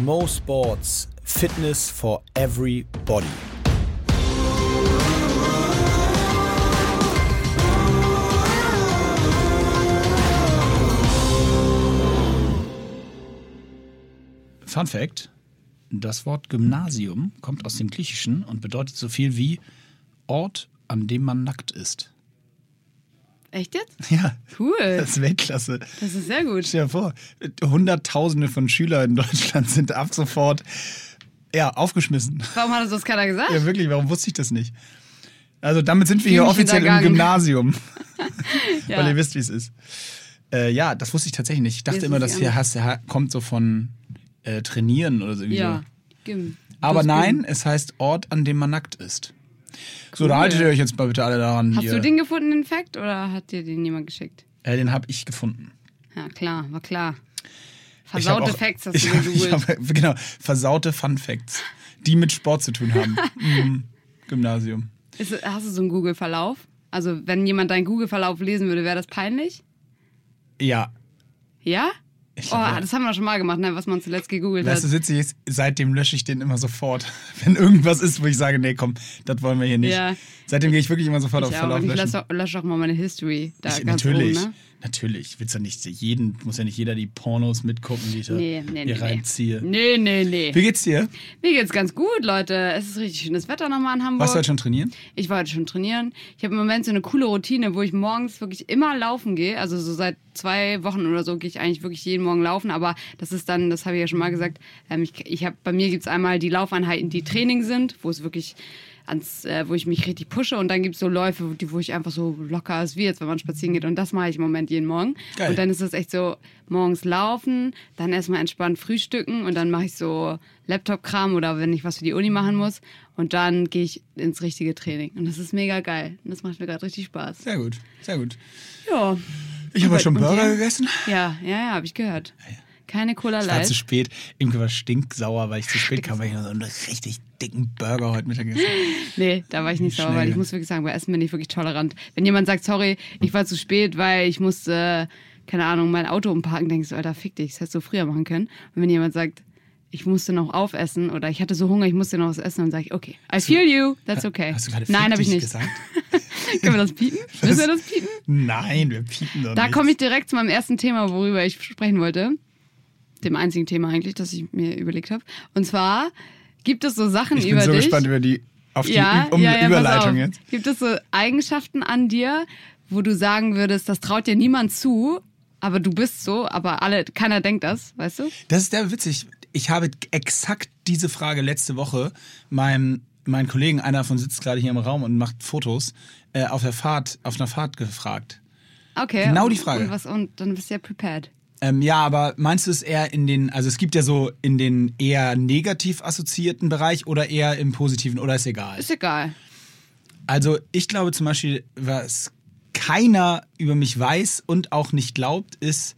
Mo Sports Fitness for Everybody. Fun Fact: Das Wort Gymnasium kommt aus dem Griechischen und bedeutet so viel wie Ort, an dem man nackt ist. Echt jetzt? Ja, Cool. das ist Weltklasse. Das ist sehr gut. Stell dir vor, Hunderttausende von Schülern in Deutschland sind ab sofort ja, aufgeschmissen. Warum hat uns das keiner gesagt? Ja, wirklich, warum wusste ich das nicht? Also damit sind wir hier offiziell im. Gymnasium, Ja. weil ihr wisst, wie es ist. Äh, ja, das wusste ich tatsächlich nicht. Ich dachte immer, wusste das ich hier auch hast, ha- kommt so von äh, Trainieren oder so. Ja. so. Gym. Aber nein, Gym. es heißt Ort, an dem man nackt ist. So, Cool. da haltet ihr euch jetzt mal bitte alle daran. Hast ihr, du den gefunden, den Fact, oder hat dir den jemand geschickt? Äh, den habe ich gefunden. Ja, klar, war klar. Versaute auch- Facts hast du hab, gegoogelt. hab, Genau, versaute Fun Facts, die mit Sport zu tun haben. Im Gymnasium. Ist, hast du so einen Google-Verlauf? Also, wenn jemand deinen Google-Verlauf lesen würde, wäre das peinlich? Ja. Ja? Ich Oh, ja. das haben wir schon mal gemacht, ne, was man zuletzt gegoogelt Weißt du, hat. witzig ist, seitdem lösche ich den immer sofort. Wenn irgendwas ist, wo ich sage, nee, komm, das wollen wir hier nicht. Ja. Seitdem gehe ich wirklich immer sofort auf Ich auch, Verlauf und ich löschen. lösche auch, lösche auch mal meine History. Da Ich, ganz natürlich, oben, ne? Natürlich. Willst du nicht jeden, muss ja nicht jeder die Pornos mitgucken, die ich da Nee, nee, hier nee. reinziehe. Nee, nee, nee. Wie geht's dir? Mir geht's ganz gut, Leute. Es ist richtig schönes Wetter nochmal in Hamburg. Warst du heute schon trainieren? Ich war heute schon trainieren. Ich habe im Moment so eine coole Routine, wo ich morgens wirklich immer laufen gehe. Also so seit zwei Wochen oder so gehe ich eigentlich wirklich jeden Morgen laufen. Aber das ist dann, das habe ich ja schon mal gesagt, ähm, ich, ich hab, bei mir gibt's einmal die Laufeinheiten, die Training sind, wo es wirklich ans, äh, wo ich mich richtig pushe und dann gibt's so Läufe, wo, die, wo ich einfach so locker ist, wie jetzt, wenn man spazieren geht. Und das mache ich im Moment jeden Morgen. Geil. Und dann ist es echt so, morgens laufen, dann erstmal entspannt frühstücken und dann mache ich so Laptop-Kram oder wenn ich was für die Uni machen muss. Und dann gehe ich ins richtige Training. Und das ist mega geil. Und das macht mir gerade richtig Spaß. Sehr gut, sehr gut. Ja. Ich habe schon Burger gegessen. Ja, ja, ja, habe ich gehört. Keine Cola Ich war Light. zu spät. Imke war stinksauer, weil ich zu spät kam, weil ich noch so einen richtig dicken Burger heute Mittag gegessen. Nee, da war ich nicht sauer, weil ich muss wirklich sagen, bei Essen bin ich wirklich tolerant. Wenn jemand sagt, sorry, ich war zu spät, weil ich musste, keine Ahnung, mein Auto umparken, denke ich so, Alter, fick dich, das hättest du früher machen können. Und wenn jemand sagt, ich musste noch aufessen oder ich hatte so Hunger, ich musste noch was essen, dann sage ich, okay, I feel you, that's okay. Hast du gerade Nein, habe ich nicht. gesagt? Können wir das piepen? Müssen wir das piepen? Nein, wir piepen doch Da komme ich direkt zu meinem ersten Thema, worüber ich sprechen wollte. Dem einzigen Thema eigentlich, das ich mir überlegt habe. Und zwar gibt es so Sachen Ich bin über so dich. gespannt über die, auf die ja, um ja, ja, Überleitung auf. jetzt. Gibt es so Eigenschaften an dir, wo du sagen würdest, das traut dir niemand zu, aber du bist so, aber alle, keiner denkt das, weißt du? Das ist der witzig. Ich habe exakt diese Frage letzte Woche meinem mein Kollegen, einer davon sitzt gerade hier im Raum und macht Fotos, äh, auf der Fahrt, auf einer Fahrt gefragt. Okay. Genau und, die Frage. Und, was, und dann bist du ja prepared. Ähm, ja, aber meinst du es eher in den, also es gibt ja so in den eher negativ assoziierten Bereich oder eher im positiven oder ist egal? Ist egal. Also ich glaube zum Beispiel, was keiner über mich weiß und auch nicht glaubt, ist,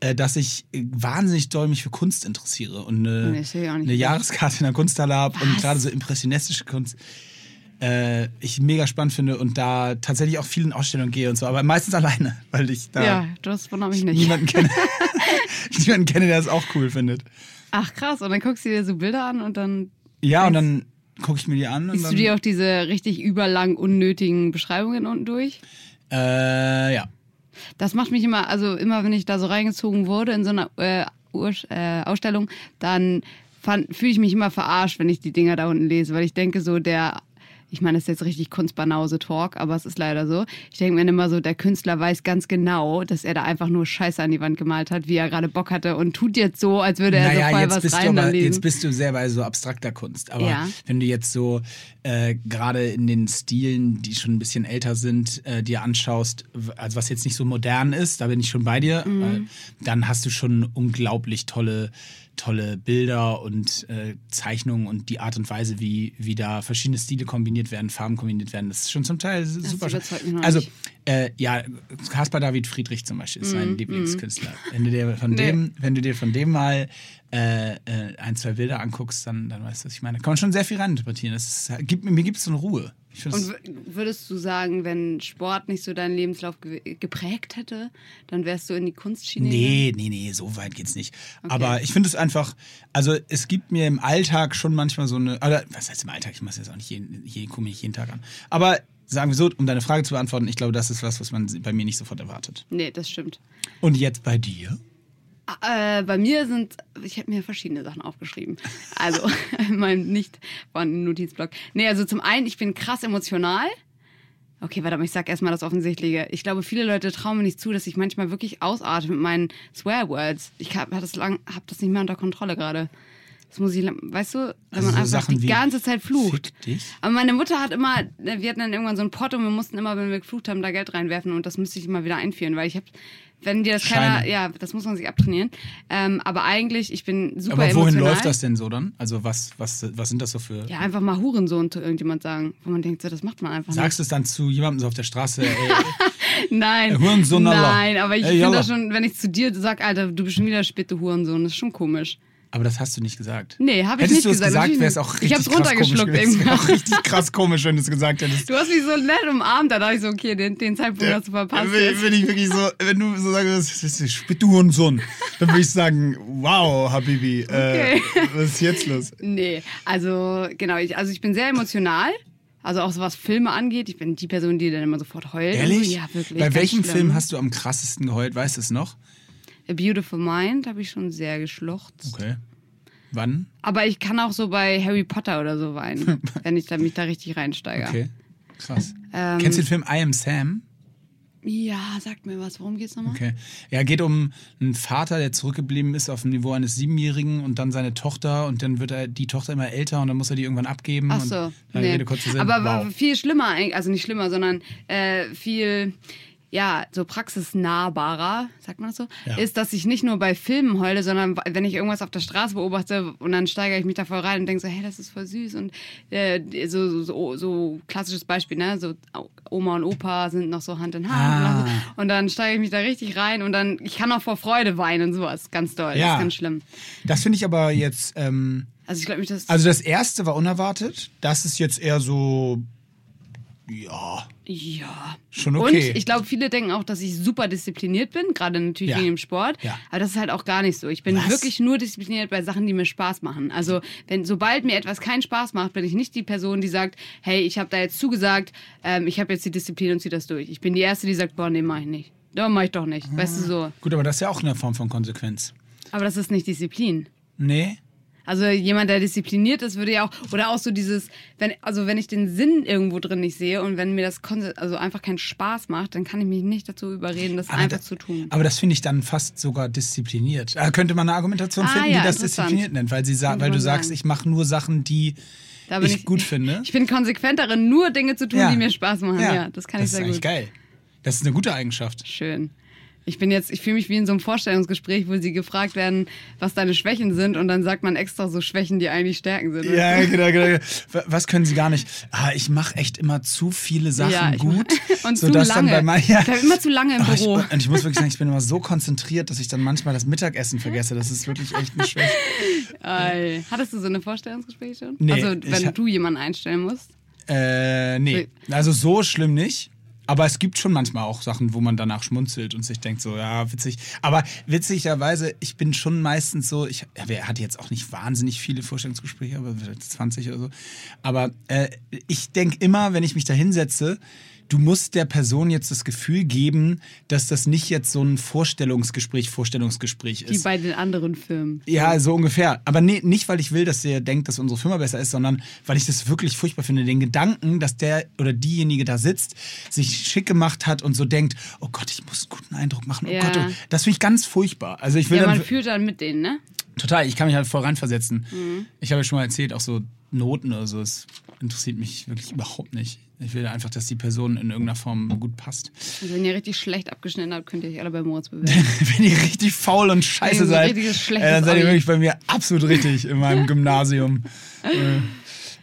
äh, dass ich äh, wahnsinnig doll mich für Kunst interessiere und eine, Nee, auch nicht eine. Jahreskarte in der Kunsthalle habe und gerade so impressionistische Kunst äh, ich mega spannend finde und da tatsächlich auch vielen Ausstellungen gehe und so, aber meistens alleine, weil ich da Ja, das wundert mich nicht. niemanden kenne, niemanden kenne, der das auch cool findet. Ach krass, und dann guckst du dir so Bilder an und dann Ja, und dann gucke ich mir die an und liest du dir auch diese richtig überlang unnötigen Beschreibungen unten durch. äh, ja. Das macht mich immer, also immer wenn ich da so reingezogen wurde in so einer äh, äh, Ausstellung, dann fühle ich mich immer verarscht, wenn ich die Dinger da unten lese, weil ich denke so, der, ich meine, das ist jetzt richtig Kunstbanause-Talk, aber es ist leider so. Ich denke mir immer so, der Künstler weiß ganz genau, dass er da einfach nur Scheiße an die Wand gemalt hat, wie er gerade Bock hatte und tut jetzt so, als würde er so voll jetzt was bist, du rein aber, daneben. jetzt bist du sehr bei so abstrakter Kunst. Aber Ja. wenn du jetzt so äh, gerade in den Stilen, die schon ein bisschen älter sind, äh, dir anschaust, also was jetzt nicht so modern ist, da bin ich schon bei dir, Mhm. äh, dann hast du schon unglaublich tolle tolle Bilder und äh, Zeichnungen und die Art und Weise, wie, wie da verschiedene Stile kombiniert werden, Farben kombiniert werden, das ist schon zum Teil super. mich noch also äh, ja, Caspar David Friedrich zum Beispiel ist mein Lieblingskünstler. Wenn du dir von Mhm, Nee. dem, wenn du dir von dem mal äh, äh, ein, zwei Bilder anguckst, dann, dann weißt du, was ich meine. Kann man schon sehr viel reininterpretieren. Das ist, gibt, mir gibt es so eine Ruhe. Und würdest du sagen, wenn Sport nicht so deinen Lebenslauf ge geprägt hätte, dann wärst du in die Kunstschiene? Nee, nee, nee, so weit geht's nicht. Aber ich finde es einfach, also es gibt mir im Alltag schon manchmal so eine, oder was heißt im Alltag? Ich mache es jetzt auch nicht jeden, jeden, gucke mich nicht jeden Tag an. Aber sagen wir so, um deine Frage zu beantworten, ich glaube, das ist was, was man bei mir nicht sofort erwartet. Nee, das stimmt. Und jetzt bei dir? Äh, bei mir sind, ich habe mir verschiedene Sachen aufgeschrieben. Also, mein nicht vorhandenen Notizblock. Nee, also zum einen, ich bin krass emotional. Okay, warte mal, ich sag erstmal das Offensichtliche. Ich glaube, viele Leute trauen mir nicht zu, dass ich manchmal wirklich ausarte mit meinen Swearwords. Ich hab, hab das, lang, hab das nicht mehr unter Kontrolle gerade. Das muss ich, weißt du, wenn Also man so einfach Sachen die ganze Zeit flucht. Dich? Aber meine Mutter hat immer, wir hatten dann irgendwann so einen Pot und wir mussten immer, wenn wir geflucht haben, da Geld reinwerfen und das müsste ich immer wieder einführen, weil ich habe, wenn dir das keiner, Scheine. ja, das muss man sich abtrainieren. Ähm, aber eigentlich, ich bin super Aber wohin emotional. läuft das denn so dann? Also was, was, was sind das so für... Ja, einfach mal Hurensohn zu irgendjemand sagen, wo man denkt, so, das macht man einfach Sagst du es dann zu jemandem so auf der Straße, ey. Nein, Ey, Hurensohn, nein, aber ich finde das schon, wenn ich zu dir sag, Alter, du bist schon wieder späte Hurensohn, das ist schon komisch. Aber das hast du nicht gesagt. Nee, hab ich Hättest nicht du es gesagt, gesagt, wäre es auch Ich richtig hab's krass komisch runtergeschluckt eben. Wäre auch richtig krass komisch, wenn du es gesagt hättest. Du hast mich so nett umarmt, da dachte ich so, okay, den, den Zeitpunkt hast du verpasst. Wenn, jetzt. wenn ich wirklich so, wenn du so sagst, das ist Spittu und Sohn, dann würde ich sagen, wow, Habibi, Okay. äh, was ist jetzt los? Nee, also genau, ich, also ich bin sehr emotional. Also auch so was Filme angeht. Ich bin die Person, die dann immer sofort heult. Ehrlich? So. Ja, wirklich. Bei welchem schlimm. Film hast du am krassesten geheult? Weißt du es noch? A Beautiful Mind habe ich schon sehr geschluchzt. Okay. Wann? Aber ich kann auch so bei Harry Potter oder so weinen, wenn ich da, mich da richtig reinsteige. Okay. Krass. Ähm, Kennst du den Film I Am Sam? Ja, sag mir was. Worum geht's nochmal? Okay. Ja, geht um einen Vater, der zurückgeblieben ist auf dem Niveau eines Siebenjährigen und dann seine Tochter und dann wird er die Tochter immer älter und dann muss er die irgendwann abgeben. Ach so. Nee. Sinn. Aber wow. viel schlimmer, eigentlich- also nicht schlimmer, sondern äh, viel, ja, so praxisnahbarer, sagt man das so, Ja. ist, dass ich nicht nur bei Filmen heule, sondern wenn ich irgendwas auf der Straße beobachte und dann steigere ich mich da voll rein und denke so, hey, das ist voll süß und äh, so, so, so, so klassisches Beispiel, ne, so Oma und Opa sind noch so Hand in Hand Ah. und dann steige ich mich da richtig rein und dann, ich kann auch vor Freude weinen und sowas, ganz doll, das Ja. ist ganz schlimm. Das finde ich aber jetzt, ähm, Also ich glaube nicht, dass... also das erste war unerwartet. Das ist jetzt eher so, ja, Ja. Schon okay. Und ich glaube, viele denken auch, dass ich super diszipliniert bin, gerade natürlich Ja. wegen dem Sport. Ja. Aber das ist halt auch gar nicht so. Ich bin Was? wirklich nur diszipliniert bei Sachen, die mir Spaß machen. Also, wenn sobald mir etwas keinen Spaß macht, bin ich nicht die Person, die sagt, hey, ich habe da jetzt zugesagt, ähm, ich habe jetzt die Disziplin und ziehe das durch. Ich bin die Erste, die sagt, boah, nee, mach ich nicht. Da mach ich doch nicht. Weißt du so. gut, aber das ist ja auch eine Form von Konsequenz. Aber das ist nicht Disziplin. Nee? Also jemand, der diszipliniert ist, würde ja auch, oder auch so dieses, wenn, also wenn ich den Sinn irgendwo drin nicht sehe und wenn mir das also einfach keinen Spaß macht, dann kann ich mich nicht dazu überreden, das einfach da- zu tun. Aber das finde ich dann fast sogar diszipliniert. Da könnte man eine Argumentation Ah, finden, ja, die das diszipliniert nennt, weil, sie weil du sagst, ich mache nur Sachen, die bin ich, gut finde. Ich bin konsequent darin, nur Dinge zu tun, Ja. die mir Spaß machen. Ja, das kann das ich sehr ist eigentlich gut. geil. Das ist eine gute Eigenschaft. Schön. Ich bin jetzt, ich fühle mich wie in so einem Vorstellungsgespräch, wo sie gefragt werden, was deine Schwächen sind und dann sagt man extra so Schwächen, die eigentlich Stärken sind. Ja, genau, genau. Was können Sie gar nicht? Ah, ich mache echt immer zu viele Sachen Ja, ich- gut. und zu lange. Dann bei mein, ja. Ich bleib immer zu lange im ich, Büro. und ich muss wirklich sagen, ich bin immer so konzentriert, dass ich dann manchmal das Mittagessen vergesse. Das ist wirklich echt eine Schwäche. Ey. Hattest du so eine Vorstellungsgespräche schon? Nee, also ich wenn du jemanden einstellen musst? Äh, nee. Also so schlimm nicht. Aber es gibt schon manchmal auch Sachen, wo man danach schmunzelt und sich denkt so, ja, witzig. Aber witzigerweise, ich bin schon meistens so, ich ja, hatte jetzt auch nicht wahnsinnig viele Vorstellungsgespräche, aber vielleicht 20 oder so. Aber äh, ich denke immer, wenn ich mich da hinsetze, du musst der Person jetzt das Gefühl geben, dass das nicht jetzt so ein Vorstellungsgespräch, Vorstellungsgespräch Wie ist. bei den anderen Firmen. Ja, so ungefähr. Aber nee, nicht, weil ich will, dass der denkt, dass unsere Firma besser ist, sondern weil ich das wirklich furchtbar finde. Den Gedanken, dass der oder diejenige da sitzt, sich schick gemacht hat und so denkt, oh Gott, ich muss einen guten Eindruck machen. Oh Ja. Gott, oh, das finde ich ganz furchtbar. Also ich will Ja, dann man fühlt dann mit denen, ne? total, ich kann mich halt voll reinversetzen. Mhm. Ich habe ja schon mal erzählt, auch so Noten oder so, das interessiert mich wirklich überhaupt nicht. Ich will einfach, dass die Person in irgendeiner Form gut passt. Also wenn ihr richtig schlecht abgeschnitten habt, könnt ihr euch alle bei Moritz bewerben. Wenn ihr richtig faul und scheiße seid, äh, dann seid ihr wirklich bei mir absolut richtig in meinem Gymnasium. äh,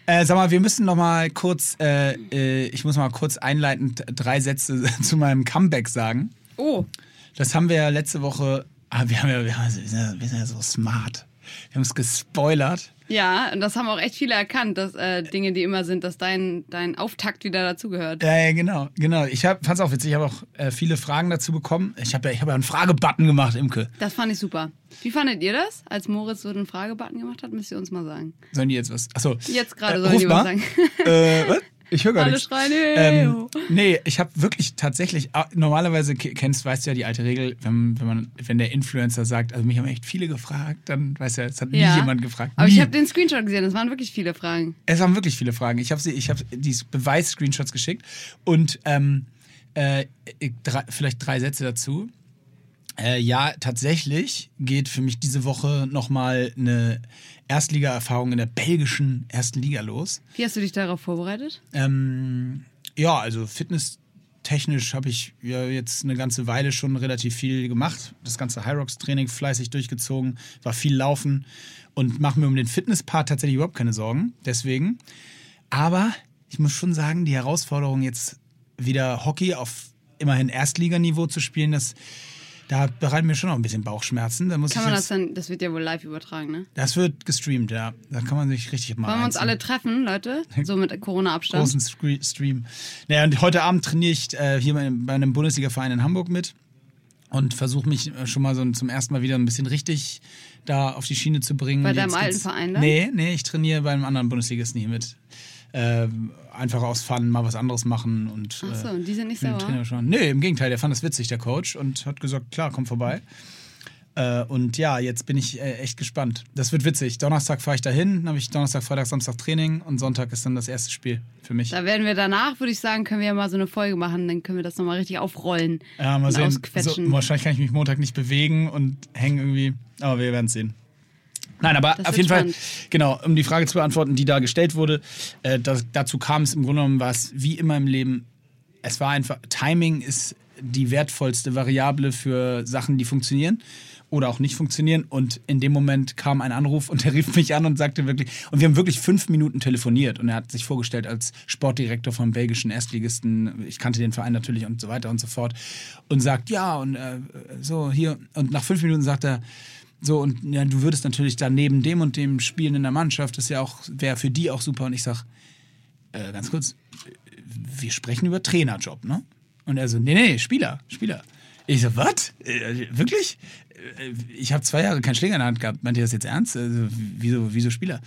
äh, sag mal, wir müssen noch mal kurz, äh, äh, ich muss mal kurz einleitend drei Sätze zu meinem Comeback sagen. Oh, Das haben wir ja letzte Woche, ah, wir, haben ja, wir, haben, wir sind ja so smart. Wir haben es gespoilert. Ja, und das haben auch echt viele erkannt, dass äh, Dinge, die immer sind, dass dein, dein Auftakt wieder dazugehört. Ja, ja, genau, genau. Ich fand es auch witzig, ich habe auch äh, viele Fragen dazu bekommen. Ich habe ja, ich hab ja einen Fragebutton gemacht, Imke. Das fand ich super. Wie fandet ihr das, als Moritz so einen Fragebutton gemacht hat? Müsst ihr uns mal sagen. Sollen die jetzt was? Achso. Jetzt gerade Äh, sollen die mal. was sagen. Äh, was? Ich höre gar Alle nichts. schreien, hey, Ähm, oh. nee, ich habe wirklich tatsächlich, ah, normalerweise ke- kennst, weißt du ja die alte Regel, wenn, wenn, man, wenn der Influencer sagt, also mich haben echt viele gefragt, dann weißt du ja, es hat nie Ja. jemand gefragt. Aber nie. ich habe den Screenshot gesehen, es waren wirklich viele Fragen. Es waren wirklich viele Fragen. Ich habe ich habe die Beweis-Screenshots geschickt und ähm, äh, drei, vielleicht drei Sätze dazu. Äh, ja, tatsächlich geht für mich diese Woche nochmal eine Erstliga-Erfahrung in der belgischen ersten Liga los. Wie hast du dich darauf vorbereitet? Ähm, ja, also fitnesstechnisch habe ich ja jetzt eine ganze Weile schon relativ viel gemacht. Das ganze Hyrox-Training fleißig durchgezogen, war viel laufen und mache mir um den Fitnesspart tatsächlich überhaupt keine Sorgen. Deswegen. Aber ich muss schon sagen, die Herausforderung jetzt wieder Hockey auf immerhin Erstliganiveau zu spielen, das da bereiten mir schon noch ein bisschen Bauchschmerzen. Da muss Kann ich man das dann, das wird ja wohl live übertragen, ne? das wird gestreamt, ja. Da kann man sich richtig mal Wollen wir uns alle treffen, Leute? So mit Corona-Abstand. großen Scre- Stream. Naja, und heute Abend trainiere ich äh, hier bei, einem Bundesliga-Verein in Hamburg mit und versuche mich äh, schon mal so zum ersten Mal wieder ein bisschen richtig da auf die Schiene zu bringen. Bei deinem alten Verein dann? Nee, nee, ich trainiere bei einem anderen Bundesligisten hier mit. Äh, einfach aus Fun mal was anderes machen und Ach so, äh, und die sind nicht sauer? Trainer schon. Nee, im Gegenteil, der fand das witzig, der Coach, und hat gesagt, klar, komm vorbei. Äh, und ja, jetzt bin ich äh, echt gespannt. Das wird witzig. Donnerstag fahre ich dahin, dann habe ich Donnerstag, Freitag, Samstag Training und Sonntag ist dann das erste Spiel für mich. Da werden wir danach, würde ich sagen, können wir ja mal so eine Folge machen, dann können wir das nochmal richtig aufrollen. Ja, mal und sehen. So, wahrscheinlich kann ich mich Montag nicht bewegen und hängen irgendwie. Aber wir werden es sehen. Nein, aber Das auf jeden spannend. Fall, genau, um die Frage zu beantworten, die da gestellt wurde, äh, das, dazu kam es im Grunde genommen, war es wie immer im Leben, es war einfach, Timing ist die wertvollste Variable für Sachen, die funktionieren oder auch nicht funktionieren. Und in dem Moment kam ein Anruf und er rief mich an und sagte wirklich, und wir haben wirklich fünf Minuten telefoniert und er hat sich vorgestellt als Sportdirektor vom belgischen Erstligisten. Ich kannte den Verein natürlich und so weiter und so fort. Und sagt, ja, und äh, so hier. Und nach fünf Minuten sagt er, so, und ja, du würdest natürlich dann neben dem und dem spielen in der Mannschaft, das ja auch, wäre für die auch super. Und ich sag, äh, ganz kurz, wir sprechen über Trainerjob, ne? Und er so, nee, nee, Spieler, Spieler. Ich so, was? Äh, wirklich? Äh, Ich habe zwei Jahre keinen Schläger in der Hand gehabt. Meint ihr das jetzt ernst? Also, wieso, wieso Spieler?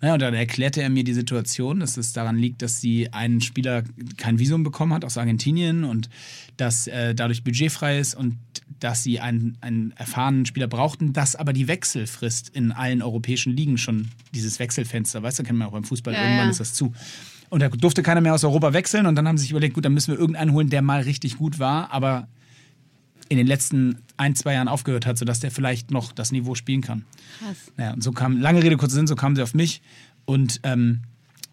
Naja, und dann erklärte er mir die Situation, dass es daran liegt, dass sie einen Spieler kein Visum bekommen hat aus Argentinien und dass äh, dadurch budgetfrei ist und dass sie einen, einen erfahrenen Spieler brauchten, dass aber die Wechselfrist in allen europäischen Ligen schon dieses Wechselfenster, weißt du, kennen wir auch beim Fußball, Ja, irgendwann ja. ist das zu. Und da durfte keiner mehr aus Europa wechseln und dann haben sie sich überlegt, gut, dann müssen wir irgendeinen holen, der mal richtig gut war, aber in den letzten ein, zwei Jahren aufgehört hat, sodass der vielleicht noch das Niveau spielen kann. Krass. Naja, und so kam, lange Rede, kurzer Sinn, so kamen sie auf mich. Und ähm,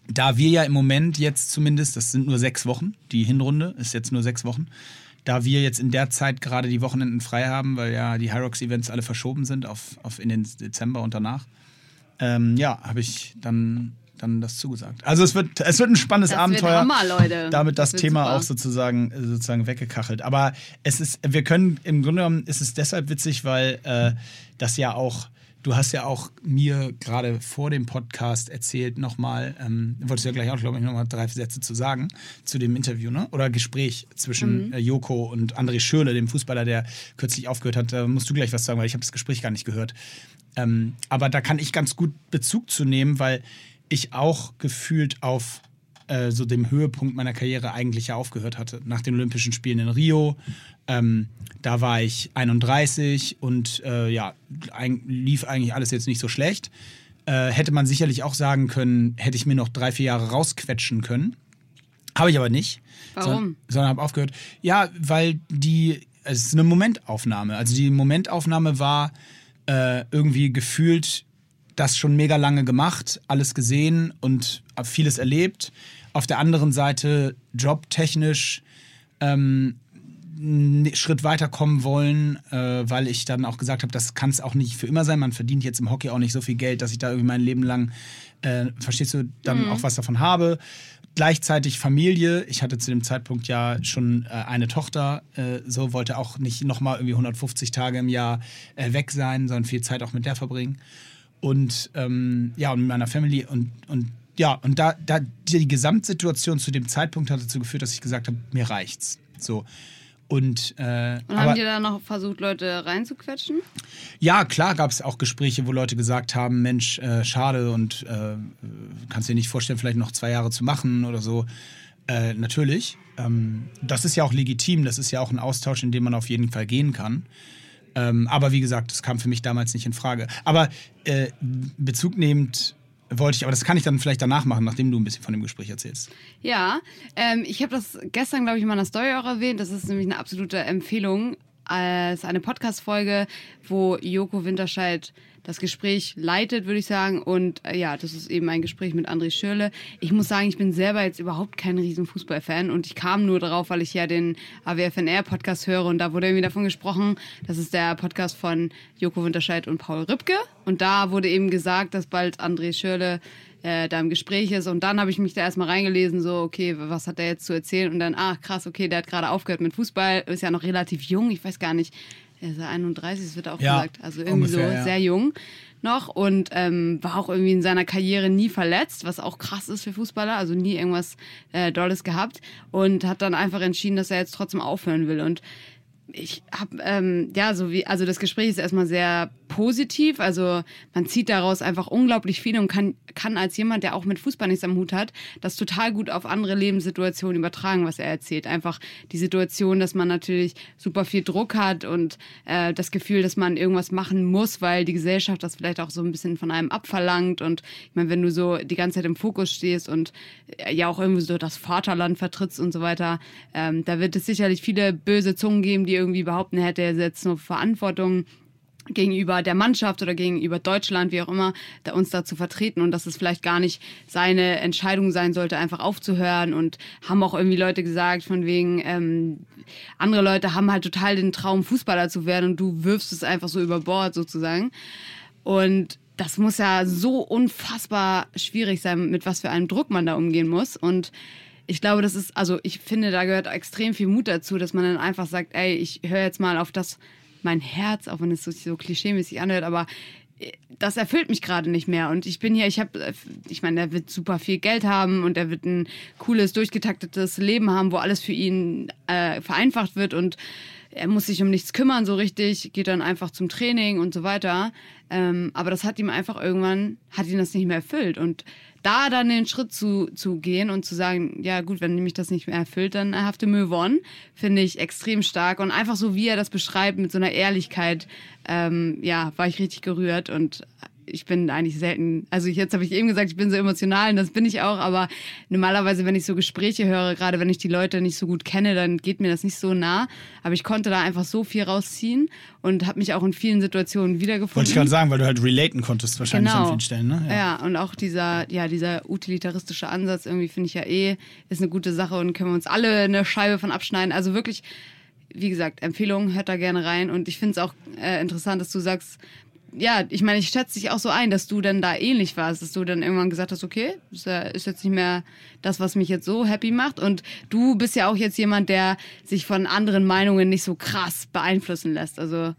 da wir ja im Moment jetzt zumindest, das sind nur sechs Wochen, die Hinrunde ist jetzt nur sechs Wochen, da wir jetzt in der Zeit gerade die Wochenenden frei haben, weil ja die Hyrox-Events alle verschoben sind auf, auf in den Dezember und danach, ähm, ja, habe ich dann, dann das zugesagt. Also es wird, es wird ein spannendes Das Abenteuer wird Hammer, Leute. damit das, wird Thema super. auch sozusagen, sozusagen weggekachelt. Aber es ist, wir können, im Grunde genommen ist es deshalb witzig, weil äh, das ja auch, du hast ja auch mir gerade vor dem Podcast erzählt nochmal, ähm, wolltest du ja gleich auch, glaube ich, nochmal drei Sätze zu sagen zu dem Interview, ne? Oder Gespräch zwischen Mhm. äh, Joko und André Schürle, dem Fußballer, der kürzlich aufgehört hat. Da musst du gleich was sagen, weil ich habe das Gespräch gar nicht gehört. Ähm, aber da kann ich ganz gut Bezug zu nehmen, weil ich auch gefühlt auf äh, so dem Höhepunkt meiner Karriere eigentlich ja aufgehört hatte. Nach den Olympischen Spielen in Rio. Ähm, da war ich 31 und äh, ja, ein, lief eigentlich alles jetzt nicht so schlecht. Äh, hätte man sicherlich auch sagen können, hätte ich mir noch drei, vier Jahre rausquetschen können. Habe ich aber nicht. Warum? Sondern, sondern habe aufgehört. Ja, weil die, es ist eine Momentaufnahme. Also die Momentaufnahme war äh, irgendwie gefühlt das schon mega lange gemacht, alles gesehen und vieles erlebt. Auf der anderen Seite jobtechnisch ähm, einen Schritt weiterkommen wollen, äh, weil ich dann auch gesagt habe, das kann es auch nicht für immer sein. Man verdient jetzt im Hockey auch nicht so viel Geld, dass ich da irgendwie mein Leben lang, äh, verstehst du, dann auch was davon habe. Gleichzeitig Familie. Ich hatte zu dem Zeitpunkt ja schon äh, eine Tochter, äh, so wollte auch nicht nochmal irgendwie 150 Tage im Jahr äh, weg sein, sondern viel Zeit auch mit der verbringen. Und ähm, ja, und mit meiner Family und, und ja, und da, da die Gesamtsituation zu dem Zeitpunkt hat dazu geführt, dass ich gesagt habe, mir reicht's. So. Und, äh, Und haben die da noch versucht, Leute reinzuquetschen? Ja, klar gab es auch Gespräche, wo Leute gesagt haben, Mensch, äh, schade und äh, kannst dir nicht vorstellen, vielleicht noch zwei Jahre zu machen oder so. Äh, natürlich. Ähm, das ist ja auch legitim, das ist ja auch ein Austausch, in dem man auf jeden Fall gehen kann. Ähm, aber wie gesagt, das kam für mich damals nicht in Frage. Aber äh, Bezug nehmend wollte ich, aber das kann ich dann vielleicht danach machen, nachdem du ein bisschen von dem Gespräch erzählst. Ja, ähm, ich habe das gestern, glaube ich, in meiner Story auch erwähnt. Das ist nämlich eine absolute Empfehlung als eine Podcast-Folge, wo Joko Winterscheid das Gespräch leitet, würde ich sagen. Und äh, ja, das ist eben ein Gespräch mit André Schürle. Ich muss sagen, ich bin selber jetzt überhaupt kein riesen Fußballfan und ich kam nur darauf, weil ich ja den AWFNR-Podcast höre und da wurde irgendwie davon gesprochen, das ist der Podcast von Joko Winterscheid und Paul Rübke. Und da wurde eben gesagt, dass bald André Schürle äh, da im Gespräch ist. Und dann habe ich mich da erstmal reingelesen, so, okay, was hat der jetzt zu erzählen? Und dann, ach krass, okay, der hat gerade aufgehört mit Fußball, ist ja noch relativ jung, ich weiß gar nicht, er ist ja 31, das wird auch Ja, gesagt. Also irgendwie ungefähr, so ja. sehr jung noch und ähm, war auch irgendwie in seiner Karriere nie verletzt, was auch krass ist für Fußballer, also nie irgendwas äh, Dolles gehabt und hat dann einfach entschieden, dass er jetzt trotzdem aufhören will und ich habe ähm, ja so wie also das Gespräch ist erstmal sehr positiv. Also man zieht daraus einfach unglaublich viel und kann kann als jemand der auch mit Fußball nichts am Hut hat das total gut auf andere Lebenssituationen übertragen was er erzählt. Einfach die Situation dass man natürlich super viel Druck hat und äh, das Gefühl dass man irgendwas machen muss weil die Gesellschaft das vielleicht auch so ein bisschen von einem abverlangt. Und ich meine wenn du so die ganze Zeit im Fokus stehst und äh, ja auch irgendwie so das Vaterland vertrittst und so weiter ähm, da wird es sicherlich viele böse Zungen geben die irgendwie behaupten, er hätte jetzt nur Verantwortung gegenüber der Mannschaft oder gegenüber Deutschland, wie auch immer, da uns da zu vertreten und dass es vielleicht gar nicht seine Entscheidung sein sollte, einfach aufzuhören und haben auch irgendwie Leute gesagt, von wegen, ähm, andere Leute haben halt total den Traum, Fußballer zu werden und du wirfst es einfach so über Bord sozusagen. Und das muss ja so unfassbar schwierig sein, mit was für einem Druck man da umgehen muss. Und ich glaube, das ist, also ich finde, da gehört extrem viel Mut dazu, dass man dann einfach sagt, ey, ich höre jetzt mal auf das, mein Herz, auch wenn es so, so klischeemäßig anhört, aber äh, das erfüllt mich gerade nicht mehr. Und ich bin hier, ich habe, ich meine, er wird super viel Geld haben und er wird ein cooles, durchgetaktetes Leben haben, wo alles für ihn äh, vereinfacht wird und er muss sich um nichts kümmern so richtig, geht dann einfach zum Training und so weiter. Ähm, aber das hat ihm einfach irgendwann, hat ihn das nicht mehr erfüllt. Und da dann den Schritt zu, zu gehen und zu sagen, ja gut, wenn mich das nicht mehr erfüllt, dann I have to move on, finde ich extrem stark. Und einfach so, wie er das beschreibt, mit so einer Ehrlichkeit, ähm, ja, war ich richtig gerührt und ich bin eigentlich selten, also jetzt habe ich eben gesagt, ich bin so emotional und das bin ich auch, aber normalerweise, wenn ich so Gespräche höre, gerade wenn ich die Leute nicht so gut kenne, dann geht mir das nicht so nah. Aber ich konnte da einfach so viel rausziehen und habe mich auch in vielen Situationen wiedergefunden. Wollte ich gerade sagen, weil du halt relaten konntest wahrscheinlich Genau. an vielen Stellen, ne? Ja. und auch dieser, ja, dieser utilitaristische Ansatz irgendwie finde ich ja eh, ist eine gute Sache und können wir uns alle eine Scheibe von abschneiden. Also wirklich, wie gesagt, Empfehlung, hört da gerne rein. Und ich finde es auch äh, interessant, dass du sagst, ja, ich meine, ich schätze dich auch so ein, dass du dann da ähnlich warst, dass du dann irgendwann gesagt hast, okay, ja- ist jetzt nicht mehr das, was mich jetzt so happy macht. Und du bist ja auch jetzt jemand, der sich von anderen Meinungen nicht so krass beeinflussen lässt. Also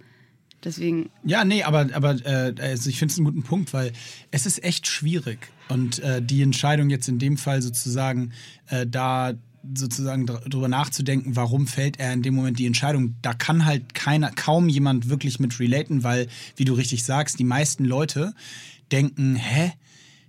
deswegen, Ja, nee, aber, aber äh, also ich finde es einen guten Punkt, weil es ist echt schwierig. Und äh, die Entscheidung jetzt in dem Fall sozusagen äh, da sozusagen dr drüber nachzudenken, warum fällt er in dem Moment die Entscheidung, da kann halt keiner, kaum jemand wirklich mit relaten, weil, wie du richtig sagst, die meisten Leute denken, hä,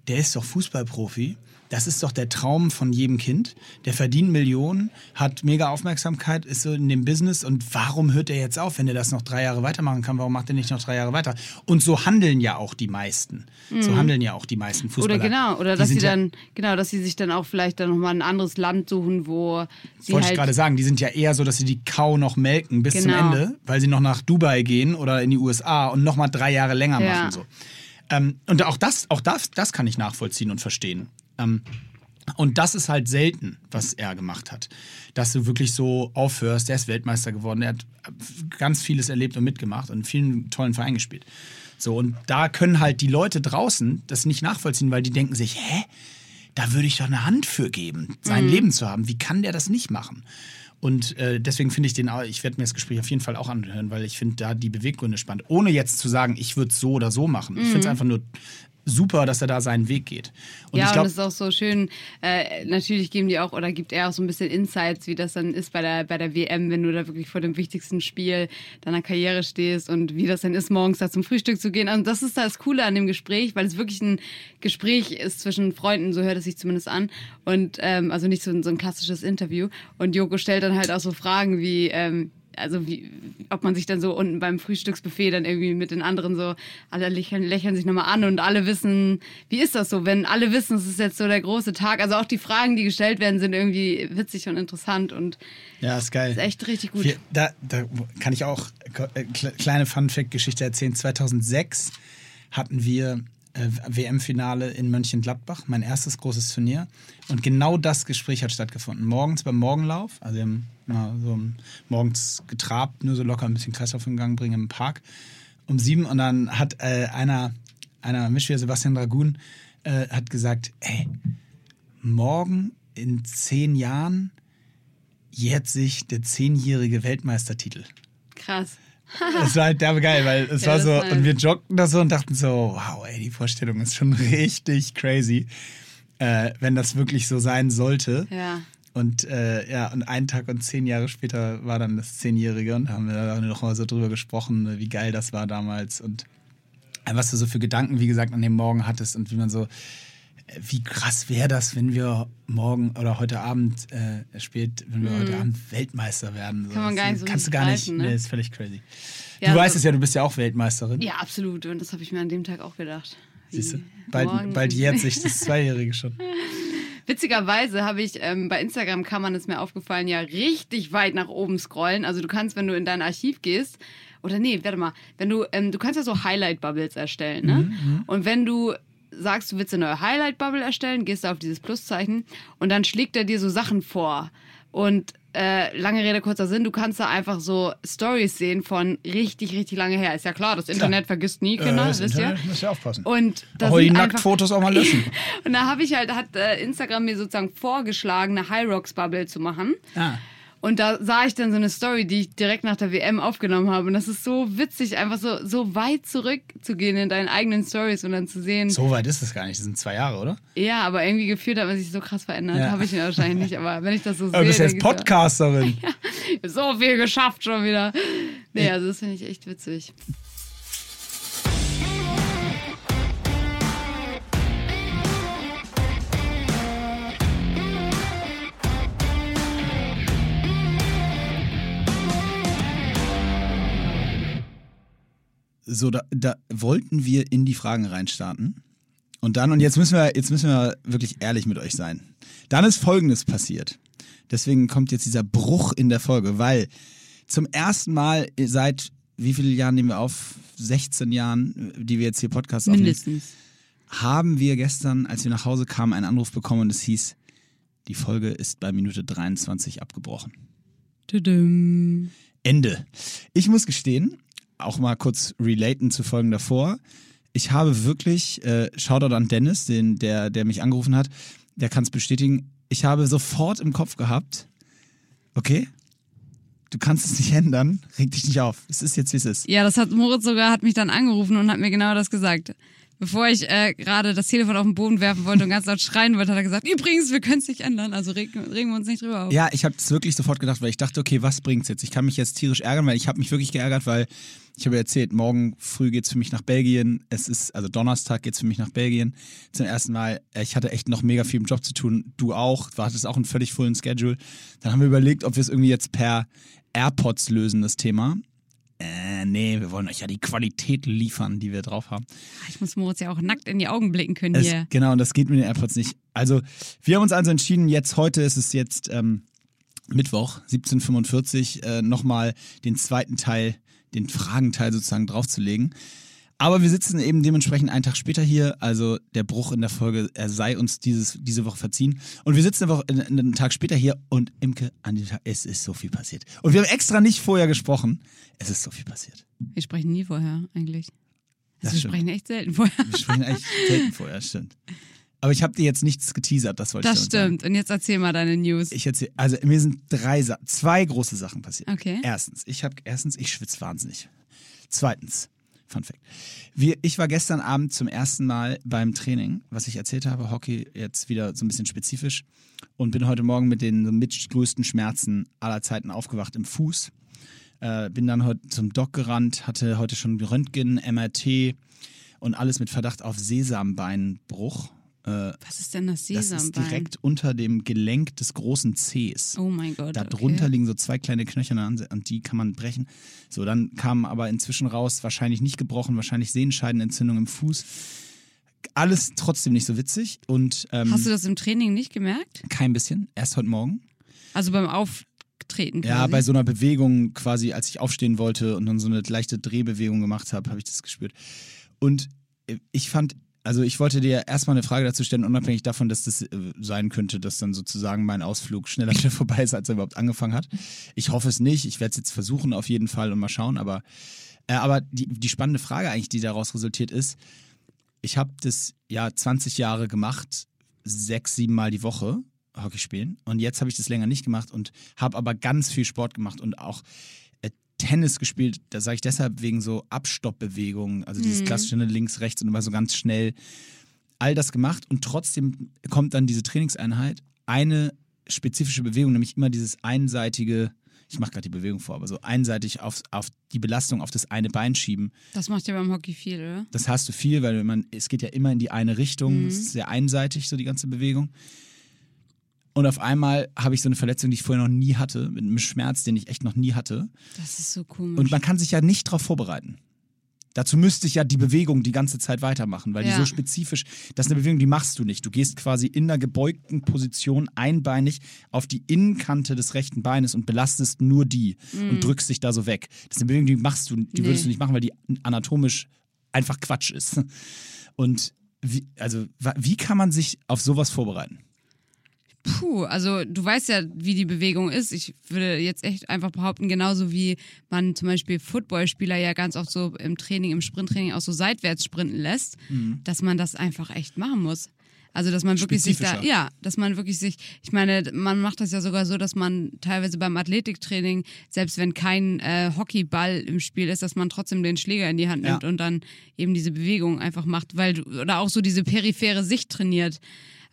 der ist doch Fußballprofi. Das ist doch der Traum von jedem Kind. Der verdient Millionen, hat mega Aufmerksamkeit, ist so in dem Business. Und warum hört er jetzt auf, wenn er das noch drei Jahre weitermachen kann? Warum macht er nicht noch drei Jahre weiter? Und so handeln ja auch die meisten. So handeln ja auch die meisten Fußballer. Mhm. Oder genau, oder Die dass sie ja- dann, genau, dass sie sich dann auch vielleicht dann nochmal ein anderes Land suchen, wo sie Wollte halt. ich gerade sagen, die sind ja eher so, dass sie die Kau noch melken bis Genau. zum Ende, weil sie noch nach Dubai gehen oder in die USA und noch mal drei Jahre länger Ja. machen. So. Ähm, und auch das, auch das, das kann ich nachvollziehen und verstehen. Ähm, und das ist halt selten, was er gemacht hat. Dass du wirklich so aufhörst, der ist Weltmeister geworden, der hat ganz vieles erlebt und mitgemacht und in vielen tollen Vereinen gespielt. So, und da können halt die Leute draußen das nicht nachvollziehen, weil die denken sich, hä? Da würde ich doch eine Hand für geben, sein Leben zu haben. Wie kann der das nicht machen? Und äh, deswegen finde ich den, auch- ich werde mir das Gespräch auf jeden Fall auch anhören, weil ich finde da die Beweggründe spannend. Ohne jetzt zu sagen, ich würde es so oder so machen. Ich finde es einfach nur super, dass er da seinen Weg geht. Und ja, ich und es ist auch so schön, äh, natürlich geben die auch oder gibt er auch so ein bisschen Insights, wie das dann ist bei der, bei der WM, wenn du da wirklich vor dem wichtigsten Spiel deiner Karriere stehst und wie das dann ist, morgens da zum Frühstück zu gehen. Also das ist das Coole an dem Gespräch, weil es wirklich ein Gespräch ist zwischen Freunden, so hört es sich zumindest an. Und ähm, also nicht so, ein- so ein klassisches Interview. Und Joko stellt dann halt auch so Fragen wie, ähm, also wie, ob man sich dann so unten beim Frühstücksbuffet dann irgendwie mit den anderen so, alle lächeln, lächeln sich nochmal an und alle wissen, wie ist das so, wenn alle wissen, es ist jetzt so der große Tag. Also auch die Fragen, die gestellt werden, sind irgendwie witzig und interessant und ja, ist geil. ist echt richtig gut. Wir, da, da kann ich auch äh, kle- kleine Fun-Fact-Geschichte erzählen. 2006 hatten wir äh, WM-Finale in Mönchengladbach, mein erstes großes Turnier. Und genau das Gespräch hat stattgefunden. Morgens beim Morgenlauf, also wir haben mal so morgens getrabt, nur so locker ein bisschen Kreislauf in Gang bringen im Park um sieben. Und dann hat äh, einer, einer Mischwehr, Sebastian Dragun, äh, hat gesagt, ey, morgen in zehn Jahren jährt sich der zehnjährige Weltmeistertitel. Krass. Das war halt derbe geil, weil es Ja, war so, und wir joggten da so und dachten so, wow, ey, die Vorstellung ist schon richtig crazy, äh, wenn das wirklich so sein sollte. Ja. Und äh, ja, und einen Tag und zehn Jahre später war dann das Zehnjährige und da haben wir noch mal so drüber gesprochen, wie geil das war damals und äh, was du so für Gedanken, wie gesagt, an dem Morgen hattest und wie man so, äh, wie krass wäre das, wenn wir morgen oder heute Abend äh, spät, wenn wir heute Abend Weltmeister werden. So. Mhm. Kann man gar nicht so Kannst du gar nicht, ne? nee, ist völlig crazy. Ja, du also- weißt es ja, du bist ja auch Weltmeisterin. Ja, absolut. Und das habe ich mir an dem Tag auch gedacht. Siehst du? Bald, bald jährt sich das Zweijährige schon. Witzigerweise habe ich ähm, bei Instagram kann man es mir aufgefallen, ja richtig weit nach oben scrollen. Also du kannst, wenn du in dein Archiv gehst, oder nee, warte mal, wenn du, ähm, du kannst ja so Highlight-Bubbles erstellen, ne? Und wenn du sagst, du willst eine neue Highlight-Bubble erstellen, gehst du auf dieses Pluszeichen und dann schlägt er dir so Sachen vor. Und äh, lange Rede, kurzer Sinn, du kannst da einfach so Stories sehen von richtig, richtig lange her. Ist ja klar, das Internet vergisst nie, Kinder, das wisst ihr? Muss ja aufpassen. Und da Auch die Nacktfotos auch mal löschen. und da habe ich halt, hat äh, Instagram mir sozusagen vorgeschlagen, eine High Rocks Bubble zu machen. Ah. Und da sah ich dann so eine Story, die ich direkt nach der WM aufgenommen habe. Und das ist so witzig, einfach so, so weit zurückzugehen in deinen eigenen Stories und dann zu sehen. So weit ist es gar nicht. Das sind zwei Jahre, oder? Ja, aber irgendwie gefühlt hat man sich so krass verändert. Ja. Habe ich wahrscheinlich nicht. Aber wenn ich das so Aber sehe. du bist jetzt denke ich Podcasterin. so viel geschafft schon wieder. Nee, also das finde ich echt witzig. So, da, da wollten wir in die Fragen reinstarten. Und dann, und jetzt müssen wir, jetzt müssen wir wirklich ehrlich mit euch sein. Dann ist Folgendes passiert. Deswegen kommt jetzt dieser Bruch in der Folge, weil zum ersten Mal seit wie viele Jahren nehmen wir auf? 16 Jahren, die wir jetzt hier Podcast aufnehmen. Mindestens. haben wir gestern, als wir nach Hause kamen, einen Anruf bekommen und es hieß, die Folge ist bei Minute 23 abgebrochen. Tudum. Ende. Ich muss gestehen, auch mal kurz relaten zu Folgen davor. Ich habe wirklich, äh, Shoutout an Dennis, den, der, der mich angerufen hat, der kann es bestätigen. Ich habe sofort im Kopf gehabt, okay, du kannst es nicht ändern, reg dich nicht auf. Es ist jetzt, wie es ist. Ja, das hat Moritz sogar, hat mich dann angerufen und hat mir genau das gesagt. Bevor ich äh, gerade das Telefon auf den Boden werfen wollte und ganz laut schreien wollte, hat er gesagt, übrigens, wir können es nicht ändern, also regen, regen wir uns nicht drüber auf. Ja, ich habe es wirklich sofort gedacht, weil ich dachte, okay, was bringt's jetzt? Ich kann mich jetzt tierisch ärgern, weil ich habe mich wirklich geärgert, weil ich habe erzählt, morgen früh geht's für mich nach Belgien. Es ist, also Donnerstag geht's für mich nach Belgien zum ersten Mal. Ich hatte echt noch mega viel im Job zu tun. Du auch. Du hattest auch einen völlig vollen Schedule. Dann haben wir überlegt, ob wir es irgendwie jetzt per AirPods lösen, das Thema. Äh, nee, wir wollen euch ja die Qualität liefern, die wir drauf haben. Ich muss Moritz ja auch nackt in die Augen blicken können Es, hier. Genau, und das geht mit den AirPods nicht. Also, wir haben uns also entschieden, jetzt heute ist es jetzt ähm, Mittwoch, 17.45 äh, nochmal den zweiten Teil, den Fragenteil sozusagen draufzulegen. Aber wir sitzen eben dementsprechend einen Tag später hier, also der Bruch in der Folge, er sei uns dieses, diese Woche verziehen. Und wir sitzen eine Woche, einen Tag später hier und Imke, an diesem Tag, es ist so viel passiert. Und wir haben extra nicht vorher gesprochen, es ist so viel passiert. Wir sprechen nie vorher, eigentlich. Das Also wir stimmt. sprechen echt selten vorher. Wir sprechen eigentlich selten vorher, stimmt. Aber ich habe dir jetzt nichts geteasert, das wollte Das ich sagen. stimmt. Und jetzt erzähl mal deine News. Ich erzähl, also mir sind drei, zwei große Sachen passiert. Okay. Erstens, ich habe erstens, ich schwitze wahnsinnig. Zweitens, Fun Fact. Wir, ich war gestern Abend zum ersten Mal beim Training, was ich erzählt habe, Hockey jetzt wieder so ein bisschen spezifisch und bin heute Morgen mit den mit größten Schmerzen aller Zeiten aufgewacht im Fuß. Äh, bin dann heute zum Doc gerannt, hatte heute schon Röntgen, MRT und alles mit Verdacht auf Sesambeinbruch. Äh, Was ist denn das das Sesambein? ist direkt unter dem Gelenk des großen Zehs. Oh mein Gott. Da okay. drunter liegen so zwei kleine Knöchel an und die kann man brechen. So, dann kam aber inzwischen raus, wahrscheinlich nicht gebrochen, wahrscheinlich Sehenscheidenentzündung im Fuß. Alles trotzdem nicht so witzig und ähm, Hast du das im Training nicht gemerkt? kein bisschen. Erst heute Morgen. Also beim Auftreten? Ja, bei so einer Bewegung quasi, als ich aufstehen wollte und dann so eine leichte Drehbewegung gemacht habe, habe ich das gespürt. Und äh, ich fand, also ich wollte dir erstmal eine Frage dazu stellen, unabhängig davon, dass das äh, sein könnte, dass dann sozusagen mein Ausflug schneller wieder vorbei ist, als er überhaupt angefangen hat. Ich hoffe es nicht. Ich werde es jetzt versuchen auf jeden Fall und mal schauen. Aber, äh, aber die, die spannende Frage eigentlich, die daraus resultiert ist, ich habe das ja 20 Jahre gemacht, sechs, sieben Mal die Woche Hockey spielen. Und jetzt habe ich das länger nicht gemacht und habe aber ganz viel Sport gemacht und auch Tennis gespielt. Da sage ich deshalb wegen so Abstoppbewegungen, also dieses klassische ne, links, rechts und immer so ganz schnell. All das gemacht und trotzdem kommt dann diese Trainingseinheit eine spezifische Bewegung, nämlich immer dieses einseitige, ich mache gerade die Bewegung vor, aber so einseitig auf, auf die Belastung auf das eine Bein schieben. Das macht ja beim Hockey viel, oder? Das hast du viel, weil man, es geht ja immer in die eine Richtung. Mhm. Es ist sehr einseitig, so die ganze Bewegung. Und auf einmal habe ich so eine Verletzung, die ich vorher noch nie hatte, mit einem Schmerz, den ich echt noch nie hatte. Das ist so komisch. Und man kann sich ja nicht darauf vorbereiten. Dazu müsste ich ja die Bewegung die ganze Zeit weitermachen, weil die Ja. so spezifisch, das ist eine Bewegung, die machst du nicht. Du gehst quasi in einer gebeugten Position einbeinig auf die Innenkante des rechten Beines und belastest nur die und drückst dich da so weg. Das ist eine Bewegung, die machst du, die. Nee. würdest du nicht machen, weil die anatomisch einfach Quatsch ist. Und wie, also, wie kann man sich auf sowas vorbereiten? Puh, also du weißt ja, wie die Bewegung ist. Ich würde jetzt echt einfach behaupten, genauso wie man zum Beispiel Footballspieler ja ganz oft so im Training, im Sprinttraining auch so seitwärts sprinten lässt, Mhm. dass man das einfach echt machen muss. Also dass man wirklich sich da, ja, dass man wirklich sich, ich meine, man macht das ja sogar so, dass man teilweise beim Athletiktraining, selbst wenn kein äh, Hockeyball im Spiel ist, dass man trotzdem den Schläger in die Hand Ja. nimmt und dann eben diese Bewegung einfach macht, weil du, oder auch so diese periphere Sicht trainiert.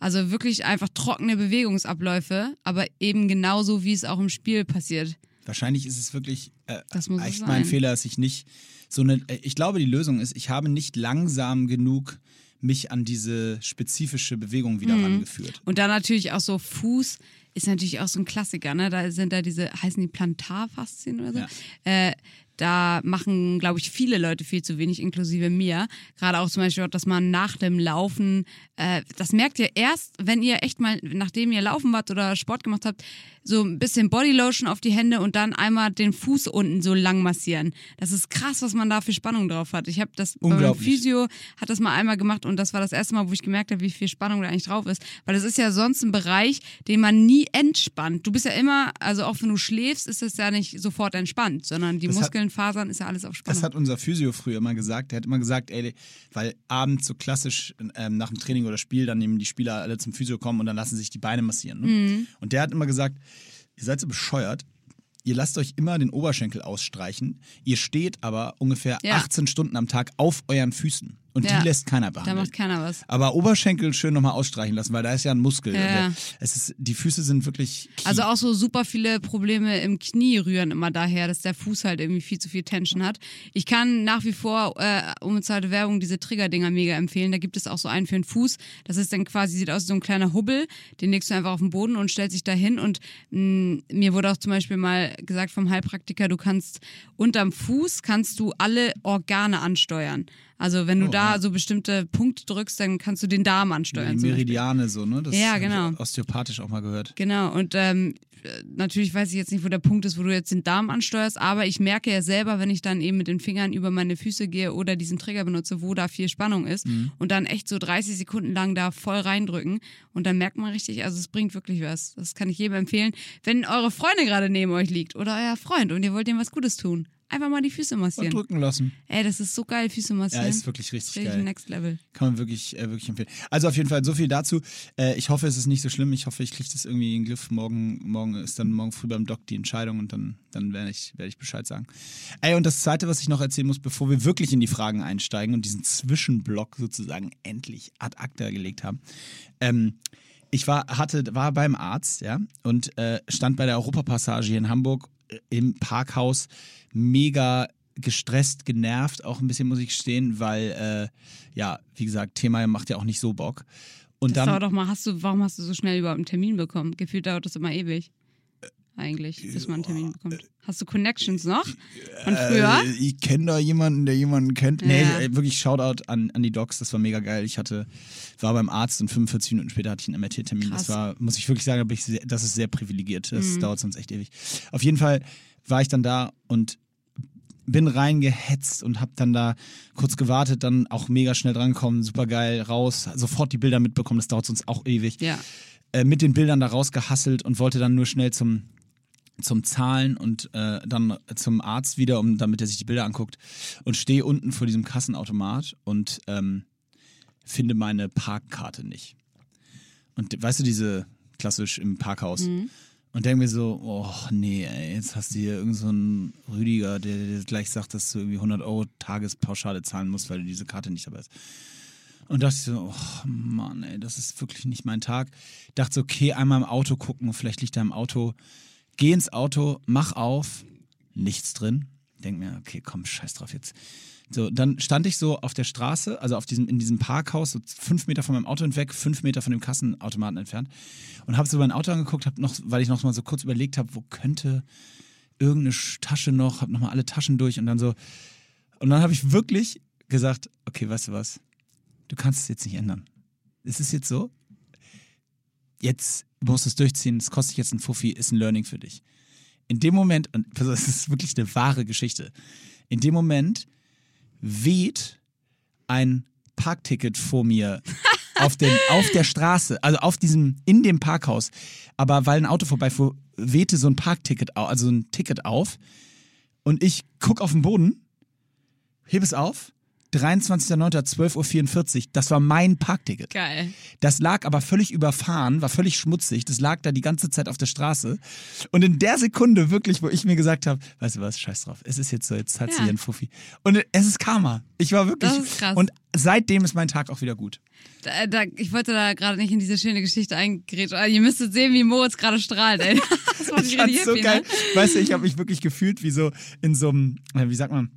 Also wirklich einfach trockene Bewegungsabläufe, aber eben genauso, wie es auch im Spiel passiert. Wahrscheinlich ist es wirklich äh, Das muss echt mein Fehler, dass ich nicht so eine. äh, Ich glaube, die Lösung ist, ich habe nicht langsam genug mich an diese spezifische Bewegung wieder Mhm. rangeführt. Und dann natürlich auch so Fuß ist natürlich auch so ein Klassiker, ne? Da sind da diese, heißen die Plantarfaszien oder so. Ja. Äh, da machen, glaube ich, viele Leute viel zu wenig, inklusive mir. Gerade auch zum Beispiel, dass man nach dem Laufen, äh, das merkt ihr erst, wenn ihr echt mal, nachdem ihr laufen wart oder Sport gemacht habt, so ein bisschen Bodylotion auf die Hände und dann einmal den Fuß unten so lang massieren. Das ist krass, was man da für Spannung drauf hat. Ich habe das bei meinem Unglaublich. Physio hat das mal einmal gemacht und das war das erste Mal, wo ich gemerkt habe, wie viel Spannung da eigentlich drauf ist. Weil das ist ja sonst ein Bereich, den man nie entspannt. Du bist ja immer, also auch wenn du schläfst, ist es ja nicht sofort entspannt, sondern die Das hat- Muskeln, Fasern, ist ja alles auf Spannung. Das hat unser Physio früher immer gesagt. Der hat immer gesagt, ey, weil abends so klassisch ähm, nach dem Training oder Spiel dann nehmen die Spieler alle zum Physio kommen und dann lassen sich die Beine massieren. Ne? Mhm. Und der hat immer gesagt, ihr seid so bescheuert. Ihr lasst euch immer den Oberschenkel ausstreichen. Ihr steht aber ungefähr Ja. 18 Stunden am Tag auf euren Füßen. Und Ja. die lässt keiner da behandeln. macht keiner was. Aber Oberschenkel schön nochmal ausstreichen lassen, weil da ist ja ein Muskel. Ja. Der, es ist, die Füße sind wirklich. Key. Also auch so super viele Probleme im Knie rühren immer daher, dass der Fuß halt irgendwie viel zu viel Tension hat. Ich kann nach wie vor äh, unbezahlte Werbung diese Trigger-Dinger mega empfehlen. Da gibt es auch so einen für den Fuß. Das ist dann quasi, sieht aus wie so ein kleiner Hubbel. Den legst du einfach auf den Boden und stellst dich da hin. Und mh, mir wurde auch zum Beispiel mal gesagt vom Heilpraktiker, du kannst unterm Fuß kannst du alle Organe ansteuern. Also wenn du Oh, da ja. so bestimmte Punkte drückst, dann kannst du den Darm die ansteuern. Beispiel. Meridiane so, ne? Das Ja, genau. osteopathisch auch mal gehört. Genau, und ähm, natürlich weiß ich jetzt nicht, wo der Punkt ist, wo du jetzt den Darm ansteuerst, aber ich merke ja selber, wenn ich dann eben mit den Fingern über meine Füße gehe oder diesen Trigger benutze, wo da viel Spannung ist und dann echt so 30 Sekunden lang da voll reindrücken und dann merkt man richtig, also es bringt wirklich was. Das kann ich jedem empfehlen. Wenn eure Freundin gerade neben euch liegt oder euer Freund und ihr wollt ihm was Gutes tun, Einfach mal die Füße Und massieren. drücken lassen. Ey, das ist so geil, Füße Ja, massieren. ist wirklich richtig Richtig geil. next level. Kann man wirklich, äh, wirklich empfehlen. Also auf jeden Fall so viel dazu. Äh, ich hoffe, es ist nicht so schlimm. Ich hoffe, ich kriege das irgendwie in den Griff. Morgen, morgen ist dann morgen früh beim Doc die Entscheidung und dann, dann werde ich, werd ich Bescheid sagen. Ey, und das Zweite, was ich noch erzählen muss, bevor wir wirklich in die Fragen einsteigen und diesen Zwischenblock sozusagen endlich ad acta gelegt haben. Ähm, ich war, hatte, war beim Arzt, ja, und äh, stand bei der Europapassage hier in Hamburg im Parkhaus mega gestresst, genervt, auch ein bisschen muss ich gestehen, weil, äh, ja, wie gesagt, Thema macht ja auch nicht so Bock. Und Das dann, doch mal, hast du, warum hast du so schnell überhaupt einen Termin bekommen? Gefühlt dauert das immer ewig. Äh, Eigentlich, bis man einen Termin bekommt. Hast du Connections noch? Von früher? Äh, ich kenne da jemanden, der jemanden kennt. Nee, Ja. äh, wirklich Shoutout an, an die Docs, das war mega geil. Ich hatte, war beim Arzt und 45 Minuten später hatte ich einen MRT-Termin. Das. Mhm. war, muss ich wirklich sagen, ich sehr, das ist sehr privilegiert. Das dauert sonst echt ewig. Auf jeden Fall war ich dann da und bin reingehetzt und hab dann da kurz gewartet, dann auch mega schnell drangekommen, super geil, raus, sofort die Bilder mitbekommen, das dauert sonst auch ewig Ja. äh, mit den Bildern da rausgehasselt und wollte dann nur schnell zum, zum Zahlen und äh, dann zum Arzt wieder, um, damit er sich die Bilder anguckt. Und stehe unten vor diesem Kassenautomat und ähm, finde meine Parkkarte nicht. Und weißt du, diese klassisch im Parkhaus. Und denke mir so, oh nee, ey, jetzt hast du hier irgend so einen Rüdiger, der dir gleich sagt, dass du irgendwie 100 Euro Tagespauschale zahlen musst, weil du diese Karte nicht dabei hast. Und dachte ich so, oh Mann, ey, das ist wirklich nicht mein Tag. Dachte so, okay, einmal im Auto gucken, vielleicht liegt er im Auto. Geh ins Auto, mach auf, nichts drin. Denk mir, okay, komm, scheiß drauf jetzt. So, dann stand ich so auf der Straße, also auf diesem, in diesem Parkhaus, so fünf Meter von meinem Auto entweg, fünf Meter von dem Kassenautomaten entfernt und habe so mein Auto angeguckt, hab noch, weil ich noch mal so kurz überlegt habe, wo könnte irgendeine Sch- Tasche noch, habe nochmal alle Taschen durch und dann so, und dann habe ich wirklich gesagt, okay, weißt du was, du kannst es jetzt nicht ändern. Es ist jetzt so, jetzt musst du es durchziehen, es kostet jetzt ein Fuffi, ist ein Learning für dich. In dem Moment, und das ist wirklich eine wahre Geschichte, in dem Moment weht ein Parkticket vor mir auf, den, auf der Straße, also auf diesem, in dem Parkhaus. Aber weil ein Auto vorbeifuhr, wehte so ein Parkticket, also ein Ticket auf. Und ich guck auf den Boden, hebe es auf, 23.09.12.44 Uhr, das war mein Parkticket. Geil. Das lag aber völlig überfahren, war völlig schmutzig. Das lag da die ganze Zeit auf der Straße. Und in der Sekunde wirklich, wo ich mir gesagt habe, weißt du was, scheiß drauf, es ist jetzt so, jetzt hat sie Ja. einen Fuffi. Und es ist Karma. Ich war wirklich. Das ist krass. Und seitdem ist mein Tag auch wieder gut. Da, da, ich wollte da gerade nicht in diese schöne Geschichte eingrätschen. aber Ihr müsstet sehen, wie Moritz gerade strahlt, ey. Das macht Ich fand's so geil. ne? Weißt du, ich habe mich wirklich gefühlt wie so in so einem, äh, wie sagt man,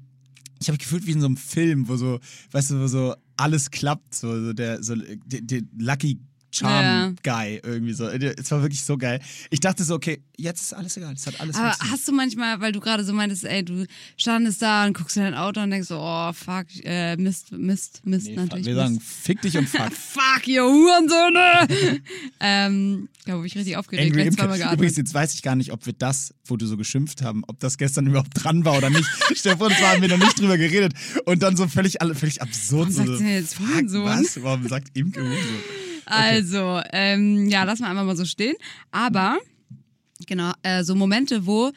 ich habe gefühlt wie in so einem Film, wo so, weißt du, wo so alles klappt, so, so der, so der, der Lucky Charm Guy irgendwie so. Es war wirklich so geil. Ich dachte so, okay, jetzt ist alles egal, es hat alles Aber hast du manchmal, weil du gerade so meintest, ey, du standest da und guckst in dein Auto und denkst so, oh, fuck, äh, Mist, Mist, Mist, Nee, natürlich. wir Mist. sagen, fick dich und fuck. Fuck, ihr Hurensöhne! ähm, da habe ich richtig aufgeregt, Angry Imke. Übrigens, jetzt weiß ich gar nicht, ob wir das, wo du so geschimpft haben, ob das gestern überhaupt dran war oder nicht. Vor, das haben wir noch nicht drüber geredet. Und dann so völlig, alle- völlig absurd. Warum sagt so, sie denn jetzt fuck? Was? Warum sagt Imke Hurensohn? Also, ähm, ja, lass mal einfach mal so stehen. Aber, genau, äh, so Momente, wo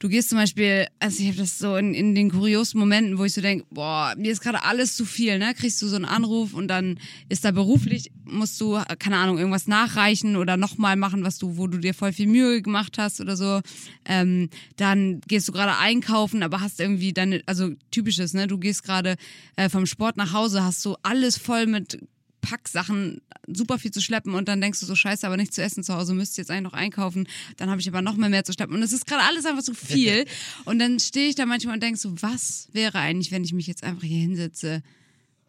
du gehst zum Beispiel, also ich habe das so in, in den kuriosen Momenten, wo ich so denke, boah, mir ist gerade alles zu viel, ne? Kriegst du so einen Anruf und dann ist da beruflich, musst du, äh, keine Ahnung, irgendwas nachreichen oder nochmal machen, was du, wo du dir voll viel Mühe gemacht hast oder so. Ähm, dann gehst du gerade einkaufen, aber hast irgendwie deine, also typisches, ne? Du gehst gerade äh, vom Sport nach Hause, hast du alles voll mit Packsachen super viel zu schleppen und dann denkst du so scheiße, aber nichts zu essen zu Hause, müsste jetzt eigentlich noch einkaufen, dann habe ich aber noch mehr mehr zu schleppen. Und es ist gerade alles einfach zu viel. Und dann stehe ich da manchmal und denk so, was wäre eigentlich, wenn ich mich jetzt einfach hier hinsetze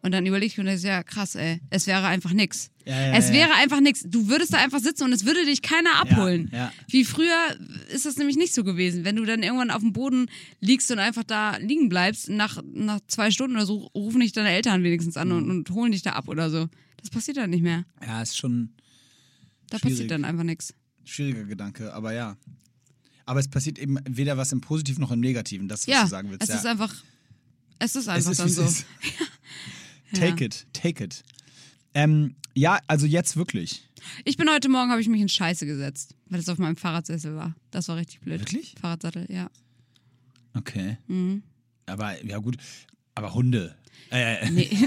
und dann überlege ich mir, das ist ja krass, ey, es wäre einfach nix. Ja, ja, es ja. wäre einfach nix. Du würdest da einfach sitzen und es würde dich keiner abholen. Wie früher ist das nämlich nicht so gewesen. Wenn du dann irgendwann auf dem Boden liegst und einfach da liegen bleibst, nach, nach zwei Stunden oder so rufen dich deine Eltern wenigstens an Mhm. und, und holen dich da ab oder so. Das passiert dann nicht mehr. Ja, ist schon Da Schwierig. passiert dann einfach nichts. ein schwieriger Gedanke, aber ja. Aber es passiert eben weder was im Positiven noch im Negativen, das, was du sagen willst. es ist einfach, es ist Es einfach ist, dann es so. Take it, take it. Ähm, ja, also jetzt wirklich. Ich bin heute Morgen, habe ich mich in Scheiße gesetzt, weil es auf meinem Fahrradsessel war. Das war richtig blöd. Wirklich? Fahrradsattel, ja. Okay. Mhm. Aber, ja gut, aber Hunde. Äh, Nee.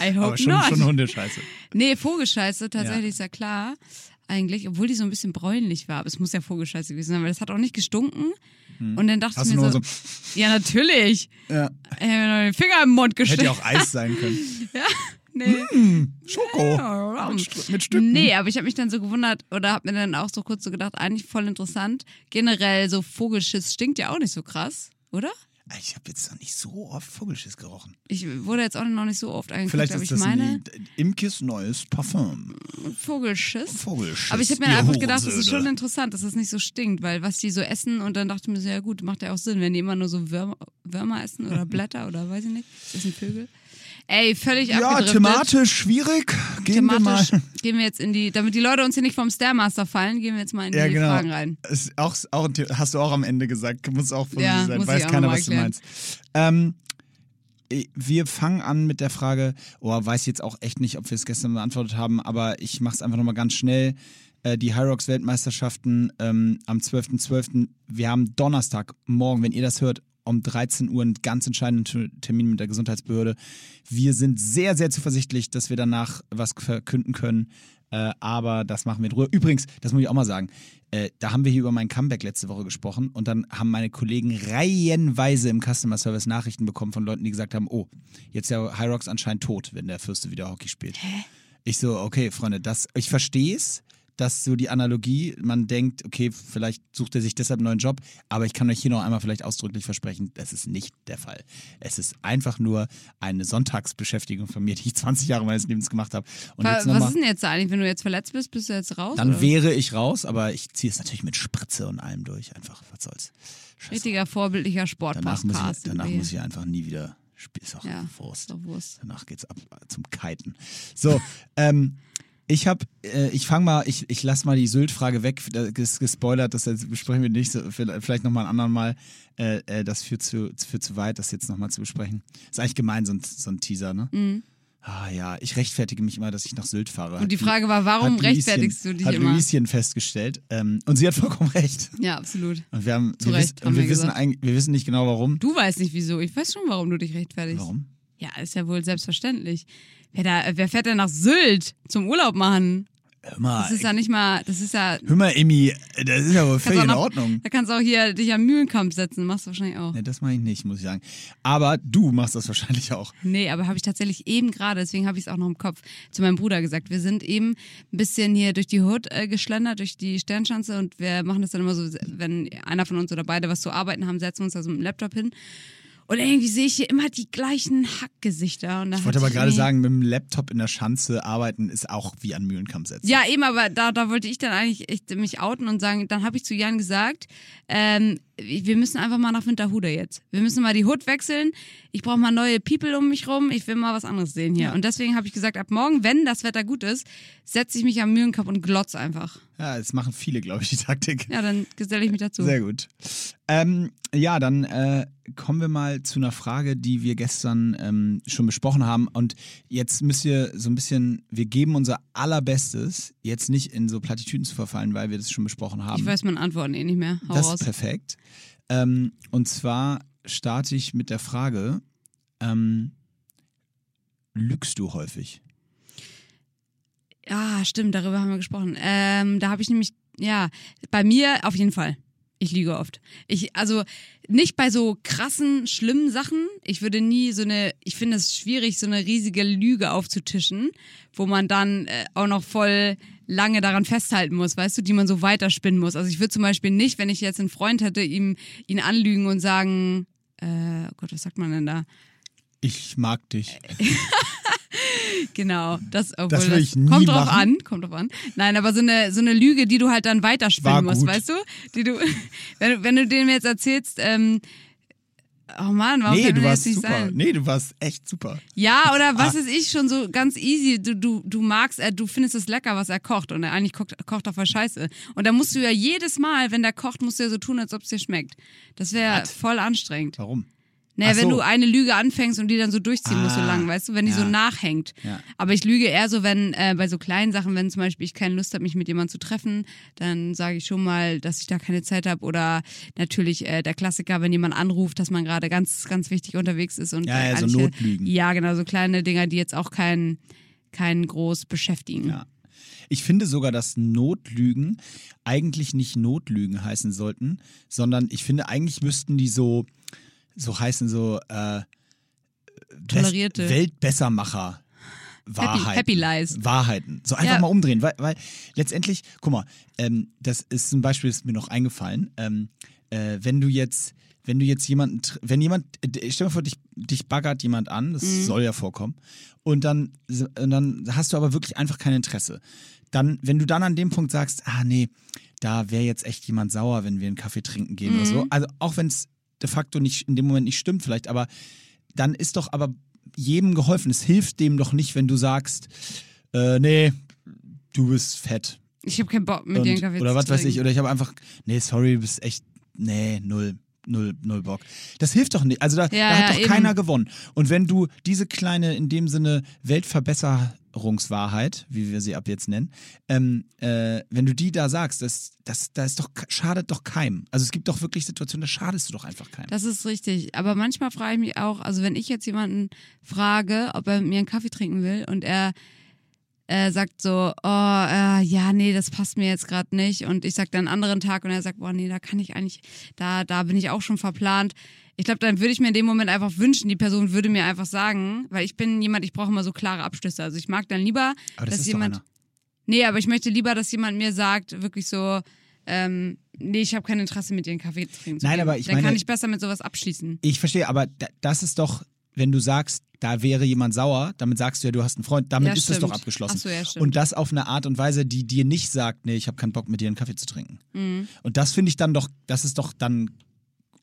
I hope aber schon, not. schon Hundescheiße. Nee, Vogelscheiße, tatsächlich Ja. ist ja klar. Eigentlich, obwohl die so ein bisschen bräunlich war. Aber es muss ja Vogelscheiße gewesen sein, weil das hat auch nicht gestunken. Und dann dachte Hm. Hast ich mir so, so, ja, natürlich. ja, Ich hab mir noch den Finger im Mund hätte gesteckt. ja auch Eis sein können. Nee. Schoko. Ja, Mit, mit Stücken. Nee, aber ich habe mich dann so gewundert oder habe mir dann auch so kurz so gedacht, eigentlich voll interessant. Generell so Vogelschiss stinkt ja auch nicht so krass, oder? Ich habe jetzt noch nicht so oft Vogelschiss gerochen. Ich wurde jetzt auch noch nicht so oft angeguckt, Vielleicht aber ist ich das meine ein Imkes neues Parfum. Vogelschiss. Vogelschiss. Aber ich habe mir einfach gedacht, das ist schon interessant, dass es nicht so stinkt, weil was die so essen und dann dachte ich mir so, ja gut, macht ja auch Sinn, wenn die immer nur so Würmer, Würmer essen oder Blätter oder weiß ich nicht, das sind Vögel. Ey, völlig Ja, thematisch schwierig. Gehen wir mal. Thematisch gehen wir jetzt in die, damit die Leute uns hier nicht vom Stairmaster fallen, gehen wir jetzt mal in Ja, die genau. Fragen rein. Ist auch, auch, hast du auch am Ende gesagt. Muss auch von Ja, dir sein. Weiß keiner, was du meinst. Ähm, wir fangen an mit der Frage, oh, weiß jetzt auch echt nicht, ob wir es gestern beantwortet haben, aber ich mache es einfach nochmal ganz schnell. Äh, Die Hyrox Weltmeisterschaften ähm, am 12.12. Wir haben Donnerstag, morgen, wenn ihr das hört, um 13 Uhr einen ganz entscheidenden Termin mit der Gesundheitsbehörde. Wir sind sehr, sehr zuversichtlich, dass wir danach was verkünden können. Äh, aber das machen wir in Ruhe. Übrigens, das muss ich auch mal sagen, äh, da haben wir hier über mein Comeback letzte Woche gesprochen und dann haben meine Kollegen reihenweise im Customer Service Nachrichten bekommen von Leuten, die gesagt haben, oh, jetzt ist ja Hyrox anscheinend tot, wenn der Fürste wieder Hockey spielt. Ich so, okay, Freunde, das, ich verstehe es, dass so die Analogie, man denkt, okay, vielleicht sucht er sich deshalb einen neuen Job, aber ich kann euch hier noch einmal vielleicht ausdrücklich versprechen, das ist nicht der Fall. Es ist einfach nur eine Sonntagsbeschäftigung von mir, die ich 20 Jahre meines Lebens gemacht habe. Und Was mal- ist denn jetzt eigentlich, wenn du jetzt verletzt bist, bist du jetzt raus? dann oder? wäre ich raus, aber ich ziehe es natürlich mit Spritze und allem durch. Einfach, was soll's. Scheiße. Richtiger vorbildlicher Danach, muss Sportpodcast. ich, danach muss ich einfach nie wieder spielen. Ist auch Ja, Wurst. ist doch Wurst. Danach geht's ab zum Kiten. So, ähm, ich habe, äh, ich fange mal, ich, ich lasse mal die Sylt-Frage weg. Das ist gespoilert, das besprechen wir nicht. So, Vielleicht nochmal ein anderen Mal. Äh, äh, das führt zu, führt zu weit, das jetzt nochmal zu besprechen. Ist eigentlich gemein, so ein, so ein Teaser, ne? Ah ja, ich rechtfertige mich immer, dass ich nach Sylt fahre. Mhm. Und die Hat- Frage war, warum hat rechtfertigst Luischen- du dich hat immer? Luischen festgestellt. Ähm, und sie hat vollkommen recht. Ja, absolut. Und wir haben, Zu wir, Recht, wissen, haben und wir, wir wissen wir wissen nicht genau warum. Du weißt nicht wieso. Ich weiß schon, warum du dich rechtfertigst. Warum? Ja, ist ja wohl selbstverständlich. Wer, da, wer fährt denn nach Sylt zum Urlaub machen? Hör mal, Das ist ja nicht mal, das ist ja. hör mal, Emmy, das ist ja wohl völlig in Ordnung. Da kannst du auch hier dich am Mühlenkamp setzen. Machst du wahrscheinlich auch. Ne, das mache ich nicht, muss ich sagen. Aber du machst das wahrscheinlich auch. Nee, aber habe ich tatsächlich eben gerade, deswegen habe ich es auch noch im Kopf, zu meinem Bruder gesagt. Wir sind eben ein bisschen hier durch die Hood äh, geschlendert, durch die Sternschanze und wir machen das dann immer so, wenn einer von uns oder beide was zu arbeiten haben, setzen wir uns da so mit dem Laptop hin. Und irgendwie sehe ich hier immer die gleichen Hackgesichter. Ich wollte aber gerade sagen, mit dem Laptop in der Schanze arbeiten ist auch wie an Mühlenkamp setzen. Ja, eben, aber da, da wollte ich dann eigentlich echt mich outen und sagen, dann habe ich zu Jan gesagt, ähm, wir müssen einfach mal nach Winterhude jetzt. Wir müssen mal die Hut wechseln. Ich brauche mal neue People um mich rum. Ich will mal was anderes sehen hier. Ja. Und deswegen habe ich gesagt, ab morgen, wenn das Wetter gut ist, setze ich mich am Mühlenkopf und glotz einfach. Ja, das machen viele, glaube ich, die Taktik. Ja, dann geselle ich mich dazu. Sehr gut. Ähm, ja, dann äh, kommen wir mal zu einer Frage, die wir gestern ähm, schon besprochen haben. Und jetzt müsst ihr so ein bisschen, wir geben unser allerbestes, jetzt nicht in so Plattitüden zu verfallen, weil wir das schon besprochen haben. Ich weiß meine Antworten eh nicht mehr. Hau das raus. ist perfekt. Ähm, und zwar starte ich mit der Frage, ähm, lügst du häufig? Ja, stimmt, darüber haben wir gesprochen. Ähm, da habe ich nämlich, ja, bei mir auf jeden Fall. Ich lüge oft. Ich, also nicht bei so krassen, schlimmen Sachen. Ich würde nie so eine, ich finde es schwierig, so eine riesige Lüge aufzutischen, wo man dann äh, auch noch voll lange daran festhalten muss, weißt du, die man so weiterspinnen muss. Also ich würde zum Beispiel nicht, wenn ich jetzt einen Freund hätte, ihm ihn anlügen und sagen, äh, oh Gott, was sagt man denn da? Ich mag dich. Genau, das, Das nie kommt drauf machen. an, kommt drauf an. Nein, aber so eine so eine Lüge, die du halt dann weiterspinnen musst, weißt du? Die du, wenn du, wenn du dem jetzt erzählst, ähm, oh Mann, warum Nee, warst jetzt nicht super. sein? Nee, du warst echt super. Ja, oder was Ah. ist ich schon so ganz easy. Du, du, du magst, äh, du findest es lecker, was er kocht und er eigentlich kocht, kocht er voll Scheiße. Und dann musst du ja jedes Mal, wenn der kocht, musst du ja so tun, als ob es dir schmeckt. Das wäre voll anstrengend. Warum? Naja, Ach wenn so. du eine Lüge anfängst und die dann so durchziehen musst so Ah, lang, weißt du, wenn die so ja. nachhängt. Ja. Aber ich lüge eher so, wenn äh, bei so kleinen Sachen, wenn zum Beispiel ich keine Lust habe, mich mit jemandem zu treffen, dann sage ich schon mal, dass ich da keine Zeit habe. Oder natürlich äh, der Klassiker, wenn jemand anruft, dass man gerade ganz, ganz wichtig unterwegs ist. Und Ja, äh, ja, so eigentlich- Notlügen. Ja, genau, so kleine Dinger, die jetzt auch keinen keinen groß beschäftigen. Ja. Ich finde sogar, dass Notlügen eigentlich nicht Notlügen heißen sollten, sondern ich finde, eigentlich müssten die so, so heißen, so äh, Tolerierte. Weltbessermacher. Wahrheiten. Happy Lies. Wahrheiten. So einfach Ja. mal umdrehen, weil, weil letztendlich, guck mal, ähm, das ist ein Beispiel, das ist mir noch eingefallen. Ähm, äh, wenn du jetzt, wenn du jetzt jemanden, wenn jemand, äh, stell dir mal vor, dich, dich baggert jemand an, das Mhm. soll ja vorkommen, und dann, und dann hast du aber wirklich einfach kein Interesse. Dann, wenn du dann an dem Punkt sagst, ah nee, da wäre jetzt echt jemand sauer, wenn wir einen Kaffee trinken gehen oder Mhm. so. Also auch wenn es de facto nicht in dem Moment nicht stimmt vielleicht, aber dann ist doch aber jedem geholfen. Es hilft dem doch nicht, wenn du sagst, äh, nee, du bist fett. Ich habe keinen Bock mit Und, dir einen Kaffee oder was weiß ich, oder ich habe einfach, nee, sorry, du bist echt, nee, null. Null, null Bock. Das hilft doch nicht. Also da, Ja, da hat ja, doch eben. keiner gewonnen. Und wenn du diese kleine, in dem Sinne, Weltverbesserungswahrheit, wie wir sie ab jetzt nennen, ähm, äh, wenn du die da sagst, das, das, das ist doch, schadet doch keinem. Also es gibt doch wirklich Situationen, da schadest du doch einfach keinem. Das ist richtig. Aber manchmal frage ich mich auch, also wenn ich jetzt jemanden frage, ob er mit mir einen Kaffee trinken will und er äh, sagt so, oh, äh, ja, nee, das passt mir jetzt gerade nicht. Und ich sag dann einen anderen Tag und er sagt, boah, nee, da kann ich eigentlich, da, da bin ich auch schon verplant. Ich glaube, dann würde ich mir in dem Moment einfach wünschen, die Person würde mir einfach sagen, weil ich bin jemand, ich brauche immer so klare Abschlüsse. Also ich mag dann lieber, Aber das dass ist jemand. doch einer. Nee, aber ich möchte lieber, dass jemand mir sagt, wirklich so, ähm, nee, ich habe kein Interesse, mit dir einen Kaffee zu trinken. Nein, aber ich Dann meine- kann ich besser mit sowas abschließen. Ich verstehe, aber da- das ist doch, wenn du sagst, da wäre jemand sauer, damit sagst du ja, du hast einen Freund, damit Ja, ist das doch abgeschlossen. So, ja. Und das auf eine Art und Weise, die dir nicht sagt, nee, ich habe keinen Bock mit dir einen Kaffee zu trinken. Mhm. Und das finde ich dann doch, das ist doch dann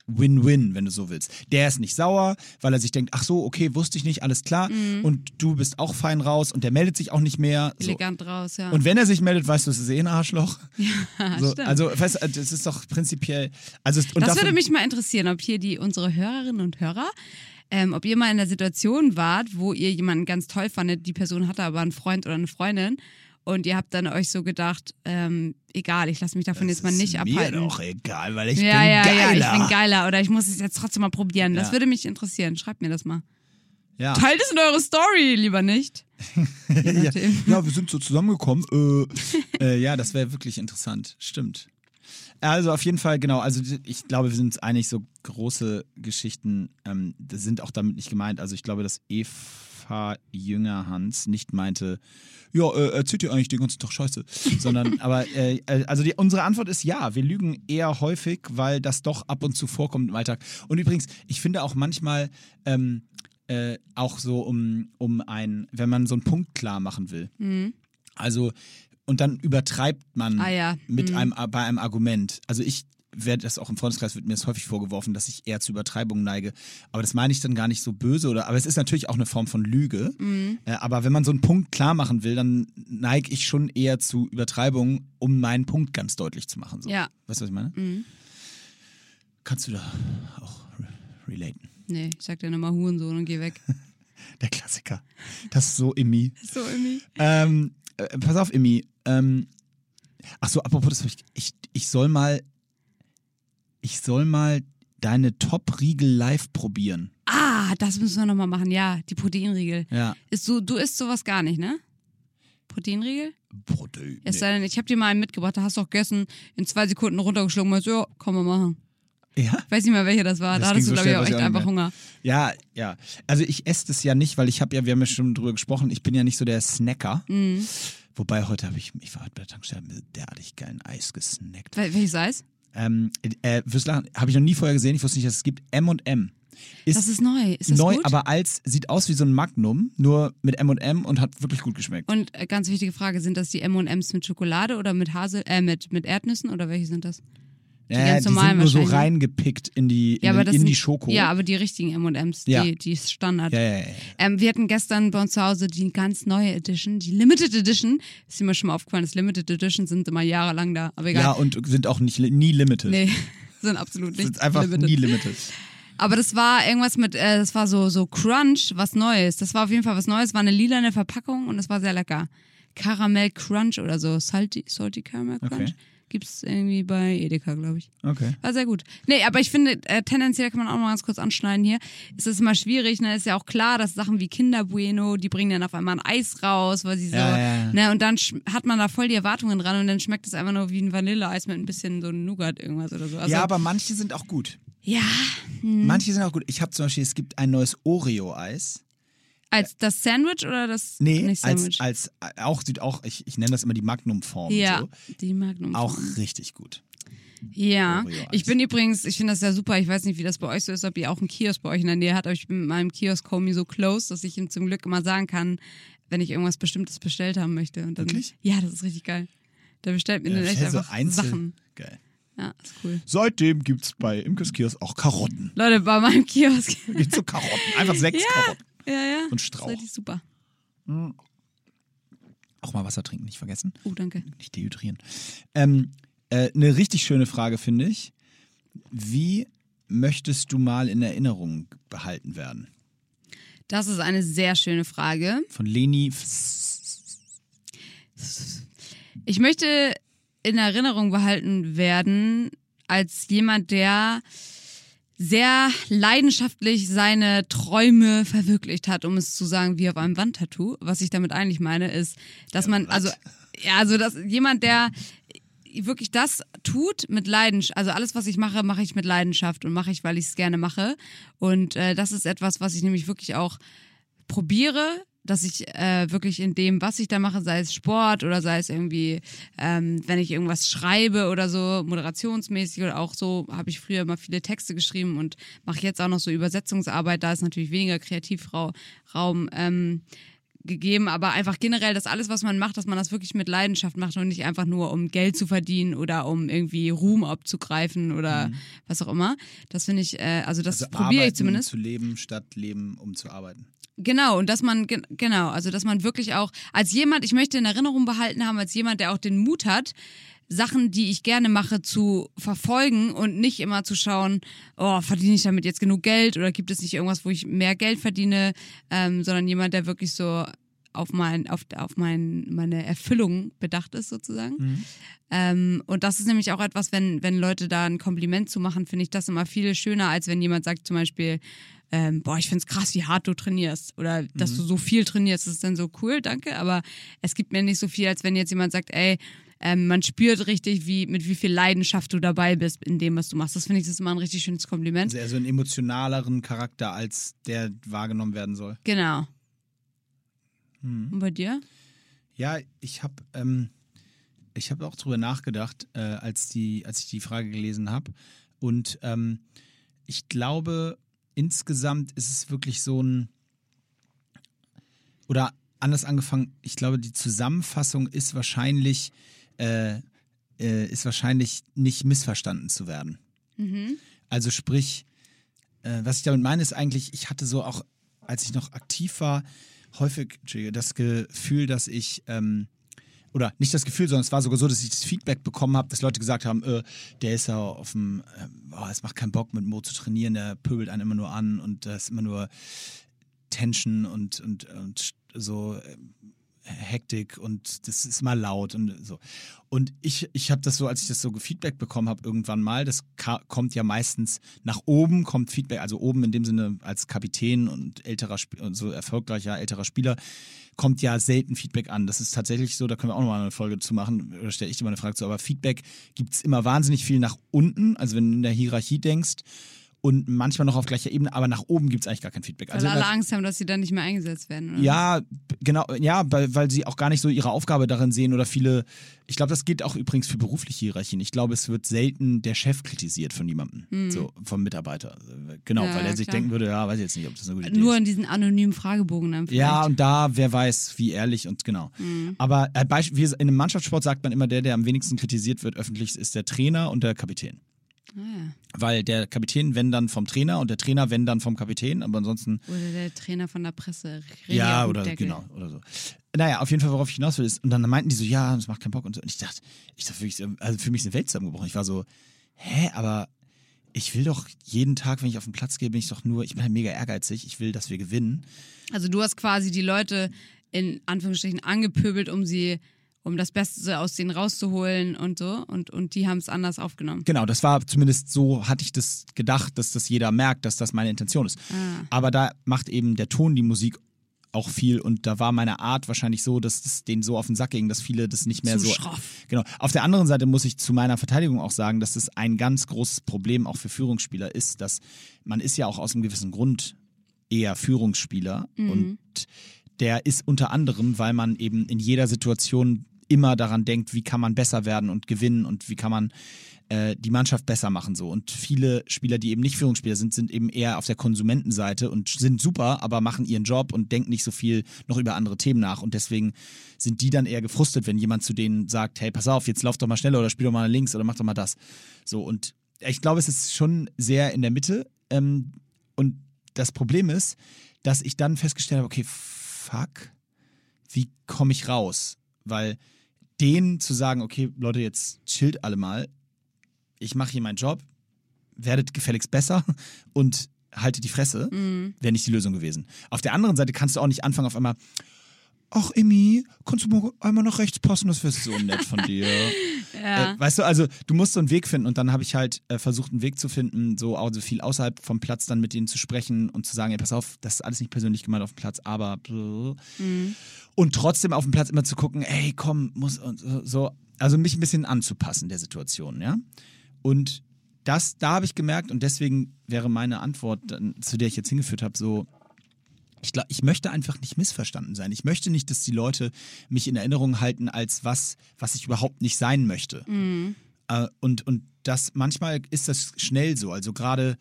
Win-Win, wenn du so willst. Der ist nicht sauer, weil er sich denkt, ach so, okay, wusste ich nicht, alles klar. Und du bist auch fein raus und der meldet sich auch nicht mehr. So. Mhm. Elegant raus, ja. Und wenn er sich meldet, weißt du, es ist eh ein Arschloch. so, stimmt. also, weißt du, das ist doch prinzipiell. Also, das davon- würde mich mal interessieren, ob hier die unsere Hörerinnen und Hörer, ähm, ob ihr mal in der Situation wart, wo ihr jemanden ganz toll fandet, die Person hatte aber einen Freund oder eine Freundin und ihr habt dann euch so gedacht, ähm, egal, ich lasse mich davon jetzt mal ist nicht mir abhalten. doch egal, weil ich ja, bin ja, geiler. ja, ich bin geiler oder ich muss es jetzt trotzdem mal probieren. Das Ja. würde mich interessieren. Schreibt mir das mal. Ja. Teilt es in eure Story, lieber nicht. Ja, ja, wir sind so zusammengekommen. Äh, äh, ja, das wäre wirklich interessant. Stimmt. Also auf jeden Fall, genau. Also ich glaube, wir sind einig, so große Geschichten ähm, das sind auch damit nicht gemeint. Also ich glaube, dass Eva Jünger Hans nicht meinte, ja, äh, erzählt ihr eigentlich den ganzen Tag Scheiße. Sondern, aber, äh, äh, also die, unsere Antwort ist ja, wir lügen eher häufig, weil das doch ab und zu vorkommt im Alltag. Und übrigens, ich finde auch manchmal, ähm, äh, auch so um, um ein, wenn man so einen Punkt klar machen will. Also, und dann übertreibt man Ah ja, mit mhm. einem, bei einem Argument. Also ich werde das auch im Freundeskreis wird mir das häufig vorgeworfen, dass ich eher zu Übertreibungen neige. Aber das meine ich dann gar nicht so böse oder. Aber es ist natürlich auch eine Form von Lüge. Mhm. Äh, aber wenn man so einen Punkt klar machen will, dann neige ich schon eher zu Übertreibungen, um meinen Punkt ganz deutlich zu machen. So. Ja. Weißt du, was ich meine? Mhm. Kannst du da auch re relaten? Nee, ich sag dir nochmal Hurensohn und geh weg. Der Klassiker. Das ist so Immi. So irgendwie. Ähm, äh, pass auf, Immi. Ähm, ach so, apropos, ich, ich, ich soll mal, ich soll mal deine Top-Riegel live probieren. Ah, das müssen wir nochmal machen. Ja, die Proteinriegel. Ja. Ist so, du isst sowas gar nicht, ne? Proteinriegel? Protein. Es sei denn, ich habe dir mal einen mitgebracht, da hast du auch gegessen, in zwei Sekunden runtergeschlungen und meinst, ja, kann man machen. Ja? Ich weiß nicht mehr, welcher das war. Das da hattest du, so glaube ich, auch echt einfach mehr. Hunger. Ja, ja. Also ich esse das ja nicht, weil ich habe ja, wir haben ja schon drüber gesprochen, ich bin ja nicht so der Snacker. Mhm. Wobei heute habe ich, ich war heute bei der Tankstelle, mir derartig geilen Eis gesnackt. Wel welches Eis? Ähm, äh, wirst lachen, habe ich noch nie vorher gesehen, ich wusste nicht, dass es gibt M&M. Ist Das ist neu. Ist das neu, gut? aber als sieht aus wie so ein Magnum, nur mit M&M und hat wirklich gut geschmeckt. und äh, ganz wichtige Frage, sind das die M&M's mit Schokolade oder mit Hasel, äh, mit, mit Erdnüssen oder welche sind das? Ja, ganz die sind nur so reingepickt in die, in, Ja, in sind, die Schoko. Ja, aber die richtigen M&M's, die, Ja. die ist Standard. ja. Ähm, wir hatten gestern bei uns zu Hause die ganz neue Edition, die Limited Edition. Ist mir schon mal aufgefallen, das Limited Edition sind immer jahrelang da, aber egal. ja, und sind auch nicht nie limited. nee, sind absolut nicht sind einfach limited. nie limited. Aber das war irgendwas mit, äh, das war so, so Crunch, was Neues. Das war auf jeden Fall was Neues, war eine lilane Verpackung und das war sehr lecker. Caramel Crunch oder so. Salty, Salty Caramel Crunch. Okay. Gibt's irgendwie bei Edeka, glaube ich. Okay. War sehr gut. Nee, aber ich finde, äh, tendenziell kann man auch noch ganz kurz anschneiden hier. Es ist immer schwierig, ne? Ist ja auch klar, dass Sachen wie Kinder Bueno, die bringen dann auf einmal ein Eis raus, weil sie so, Ja, ja, ja. ne? Und dann hat man da voll die Erwartungen dran und dann schmeckt es einfach nur wie ein Vanilleeis mit ein bisschen so Nougat irgendwas oder so. Also, ja, aber manche sind auch gut. ja, Manche sind auch gut. Ich habe zum Beispiel, es gibt ein neues Oreo-Eis. Als das Sandwich oder das Nee, nicht als, als auch, sieht auch ich, ich nenne das immer die Magnum-Form. ja, So. die Magnum. Auch richtig gut. Ja, ich bin übrigens, ich finde das ja super. Ich weiß nicht, wie das bei euch so ist, ob ihr auch einen Kiosk bei euch in der Nähe habt, aber ich bin mit meinem Kiosk Homie so close, dass ich ihm zum Glück immer sagen kann, wenn ich irgendwas Bestimmtes bestellt haben möchte. Und dann, Wirklich? Ja, das ist richtig geil. Der bestellt mir Ja, dann echt einfach Einzel- Sachen. Geil. Ja, ist cool. Seitdem gibt es bei Imkes Kiosk auch Karotten. Leute, bei meinem Kiosk. Gibt so Karotten. Einfach sechs Ja. Karotten. Ja, ja. Und Das Strauch. ist richtig super. Auch mal Wasser trinken, nicht vergessen. Oh, danke. Nicht dehydrieren. Ähm, äh, eine richtig schöne Frage, finde ich. Wie möchtest du mal in Erinnerung behalten werden? Das ist eine sehr schöne Frage. Von Leni. Ich möchte in Erinnerung behalten werden als jemand, der sehr leidenschaftlich seine Träume verwirklicht hat, um es zu sagen, wie auf einem Wandtattoo. Was ich damit eigentlich meine, ist, dass man, also, ja, also, dass jemand, der wirklich das tut mit Leidenschaft, also alles, was ich mache, mache ich mit Leidenschaft und mache ich, weil ich es gerne mache. Und äh, das ist etwas, was ich nämlich wirklich auch probiere, dass ich äh, wirklich in dem, was ich da mache, sei es Sport oder sei es irgendwie, ähm, wenn ich irgendwas schreibe oder so, moderationsmäßig oder auch so, habe ich früher immer viele Texte geschrieben und mache jetzt auch noch so Übersetzungsarbeit. Da ist natürlich weniger Kreativraum ähm, gegeben, aber einfach generell, dass alles, was man macht, dass man das wirklich mit Leidenschaft macht und nicht einfach nur, um Geld zu verdienen oder um irgendwie Ruhm abzugreifen oder was auch immer. Das finde ich, äh, also das Also probiere ich zumindest. Um zu leben, statt leben, um zu arbeiten. Genau, und dass man, gen- genau, also dass man wirklich auch als jemand, ich möchte in Erinnerung behalten haben, als jemand, der auch den Mut hat, Sachen, die ich gerne mache, zu verfolgen und nicht immer zu schauen, oh, verdiene ich damit jetzt genug Geld oder gibt es nicht irgendwas, wo ich mehr Geld verdiene, ähm, sondern jemand, der wirklich so auf mein, auf, auf mein, meine Erfüllung bedacht ist, sozusagen. Ähm, und das ist nämlich auch etwas, wenn, wenn Leute da ein Kompliment zu machen, finde ich das immer viel schöner, als wenn jemand sagt zum Beispiel, ähm, boah, ich find's krass, wie hart du trainierst oder dass du so viel trainierst. Das ist dann so cool, danke, aber es gibt mir nicht so viel, als wenn jetzt jemand sagt, ey, ähm, man spürt richtig, wie, mit wie viel Leidenschaft du dabei bist in dem, was du machst. Das finde ich, das ist immer ein richtig schönes Kompliment. Also eher so einen emotionaleren Charakter, als der wahrgenommen werden soll. Genau. Und bei dir? Ja, ich habe ähm, ich habe auch drüber nachgedacht, äh, als, die, als ich die Frage gelesen habe. Und ähm, ich glaube, insgesamt ist es wirklich so ein, oder anders angefangen, ich glaube, die Zusammenfassung ist wahrscheinlich, äh, äh, ist wahrscheinlich nicht missverstanden zu werden. Also sprich, äh, was ich damit meine, ist eigentlich, ich hatte so auch, als ich noch aktiv war, häufig das Gefühl, dass ich, ähm, oder nicht das Gefühl, sondern es war sogar so, dass ich das Feedback bekommen habe, dass Leute gesagt haben, äh, der ist ja auf dem, äh, oh, es macht keinen Bock mit Mo zu trainieren, der pöbelt einen immer nur an und da ist immer nur Tension und, und, und so äh, Hektik und das ist mal laut und so. Und ich, ich habe das so, als ich das so Feedback bekommen habe, irgendwann mal, das kommt ja meistens nach oben, kommt Feedback, also oben in dem Sinne als Kapitän und älterer Sp- und so erfolgreicher älterer Spieler, kommt ja selten Feedback an. Das ist tatsächlich so, da können wir auch nochmal eine Folge zu machen, oder stelle ich dir mal eine Frage zu, aber Feedback gibt es immer wahnsinnig viel nach unten, also wenn du in der Hierarchie denkst und manchmal noch auf gleicher Ebene, aber nach oben gibt es eigentlich gar kein Feedback. Also alle Angst haben, dass sie dann nicht mehr eingesetzt werden, oder? ja, genau, ja, weil, weil sie auch gar nicht so ihre Aufgabe darin sehen oder viele. Ich glaube, das gilt auch übrigens für berufliche Hierarchien. Ich glaube, es wird selten der Chef kritisiert von jemandem, so vom Mitarbeiter. Genau, Hm. Ja, weil er sich klar. denken würde, ja, weiß ich jetzt nicht, ob das eine gute Idee Nur ist. in diesen anonymen Fragebogen dann vielleicht. Ja, und da, wer weiß, wie ehrlich und genau. Aber äh, in einem Mannschaftssport sagt man immer, der, der am wenigsten kritisiert wird öffentlich, ist der Trainer und der Kapitän. Ah, ja. Weil der Kapitän, wenn dann vom Trainer und der Trainer, wenn dann vom Kapitän, aber ansonsten Oder der Trainer von der Presse. Ja, René oder Hutdeckel. genau, oder so. Naja, auf jeden Fall, worauf ich hinaus will, ist, und dann meinten die so, ja, das macht keinen Bock und so. Und ich dachte, ich dachte wirklich, also für mich ist eine Welt zusammengebrochen. Ich war so, hä, aber ich will doch jeden Tag, wenn ich auf den Platz gehe, bin ich doch nur, ich bin halt mega ehrgeizig, ich will, dass wir gewinnen. Also du hast quasi die Leute in Anführungsstrichen angepöbelt, um sie, um das Beste aus denen rauszuholen und so. Und, und die haben es anders aufgenommen. Genau, das war zumindest so, hatte ich das gedacht, dass das jeder merkt, dass das meine Intention ist. Ah. Aber da macht eben der Ton die Musik auch viel und da war meine Art wahrscheinlich so, dass es denen so auf den Sack ging, dass viele das nicht mehr Zu so. schroff. Genau. Auf der anderen Seite muss ich zu meiner Verteidigung auch sagen, dass es ein ganz großes Problem auch für Führungsspieler ist, dass man ist ja auch aus einem gewissen Grund eher Führungsspieler und der ist unter anderem, weil man eben in jeder Situation immer daran denkt, wie kann man besser werden und gewinnen und wie kann man äh, die Mannschaft besser machen so. Und viele Spieler, die eben nicht Führungsspieler sind, sind eben eher auf der Konsumentenseite und sind super, aber machen ihren Job und denken nicht so viel noch über andere Themen nach. Und deswegen sind die dann eher gefrustet, wenn jemand zu denen sagt, hey, pass auf, jetzt lauf doch mal schneller oder spiel doch mal links oder mach doch mal das. So, und ich glaube, es ist schon sehr in der Mitte. Ähm, und das Problem ist, dass ich dann festgestellt habe, okay, fuck, wie komme ich raus? Weil denen zu sagen, okay, Leute, jetzt chillt alle mal, ich mache hier meinen Job, werdet gefälligst besser und haltet die Fresse, wäre nicht die Lösung gewesen. Auf der anderen Seite kannst du auch nicht anfangen auf einmal, ach Emmy, kannst du mal einmal nach rechts passen, das wäre so nett von dir. Ja. Äh, weißt du, also du musst so einen Weg finden und dann habe ich halt äh, versucht, einen Weg zu finden, so also viel außerhalb vom Platz dann mit denen zu sprechen und zu sagen, ey, pass auf, das ist alles nicht persönlich gemeint auf dem Platz, aber bläh. und trotzdem auf dem Platz immer zu gucken, ey, komm, muss und so- so, also mich ein bisschen anzupassen der Situation, ja. Und das, da habe ich gemerkt und deswegen wäre meine Antwort, dann, zu der ich jetzt hingeführt habe, so, ich, glaub, ich möchte einfach nicht missverstanden sein. Ich möchte nicht, dass die Leute mich in Erinnerung halten als was, was ich überhaupt nicht sein möchte. Äh, und, und das manchmal ist das schnell so. Also gerade,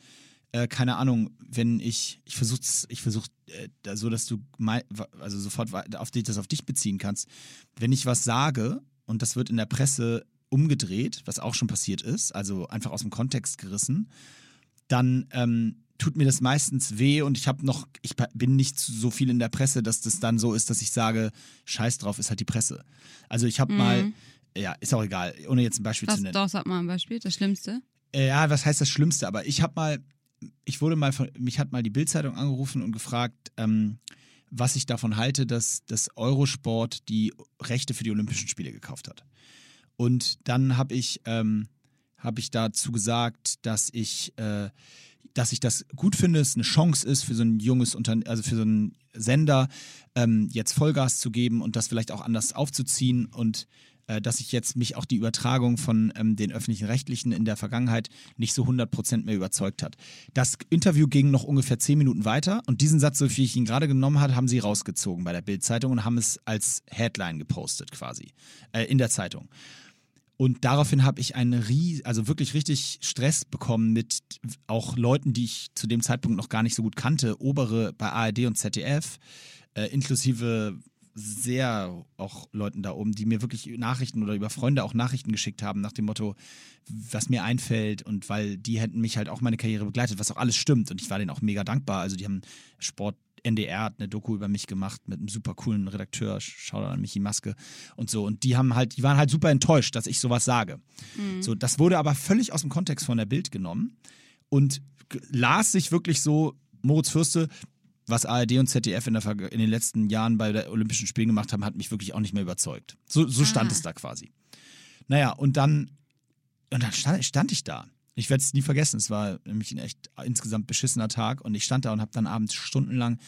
äh, keine Ahnung, wenn ich, ich versuche ich versuch, äh, so, dass du mei- also sofort auf dich, das auf dich beziehen kannst. Wenn ich was sage und das wird in der Presse umgedreht, was auch schon passiert ist, also einfach aus dem Kontext gerissen, dann ähm, tut mir das meistens weh und ich habe noch, ich bin nicht so viel in der Presse, dass das dann so ist, dass ich sage, scheiß drauf, ist halt die Presse. Also ich habe mal, ja, ist auch egal, ohne jetzt ein Beispiel Was, zu nennen. doch, sag mal ein Beispiel, das Schlimmste. Ja, was heißt das Schlimmste? Aber ich habe mal, ich wurde mal von, mich hat mal die Bildzeitung angerufen und gefragt, ähm, was ich davon halte, dass das Eurosport die Rechte für die Olympischen Spiele gekauft hat. Und dann habe ich, ähm, habe ich dazu gesagt, dass ich, äh, dass ich das gut finde, es eine Chance ist für so ein junges Unternehmen, also für so einen Sender, ähm, jetzt Vollgas zu geben und das vielleicht auch anders aufzuziehen und äh, dass ich jetzt mich auch die Übertragung von ähm, den öffentlichen Rechtlichen in der Vergangenheit nicht so 100% mehr überzeugt hat. Das Interview ging noch ungefähr 10 Minuten weiter und diesen Satz, so wie ich ihn gerade genommen habe, haben sie rausgezogen bei der Bildzeitung und haben es als Headline gepostet quasi äh, in der Zeitung. Und daraufhin habe ich einen ries also wirklich richtig Stress bekommen mit auch Leuten, die ich zu dem Zeitpunkt noch gar nicht so gut kannte, obere bei ARD und ZDF, äh, inklusive sehr auch Leuten da oben, die mir wirklich Nachrichten oder über Freunde auch Nachrichten geschickt haben nach dem Motto, was mir einfällt und weil die hätten mich halt auch meine Karriere begleitet, was auch alles stimmt und ich war denen auch mega dankbar. Also die haben Sport NDR hat eine Doku über mich gemacht mit einem super coolen Redakteur, Shoutout an Michi Maske und so. Und die haben halt, die waren halt super enttäuscht, dass ich sowas sage. So, das wurde aber völlig aus dem Kontext von der Bild genommen und las sich wirklich so, Moritz Fürste, was ARD und ZDF in, in den letzten Jahren bei der Olympischen Spielen gemacht haben, hat mich wirklich auch nicht mehr überzeugt. So, so stand Ah. es da quasi. Naja, und dann, und dann stand, stand ich da. Ich werde es nie vergessen. Es war nämlich ein echt insgesamt beschissener Tag und ich stand da und habe dann abends stundenlang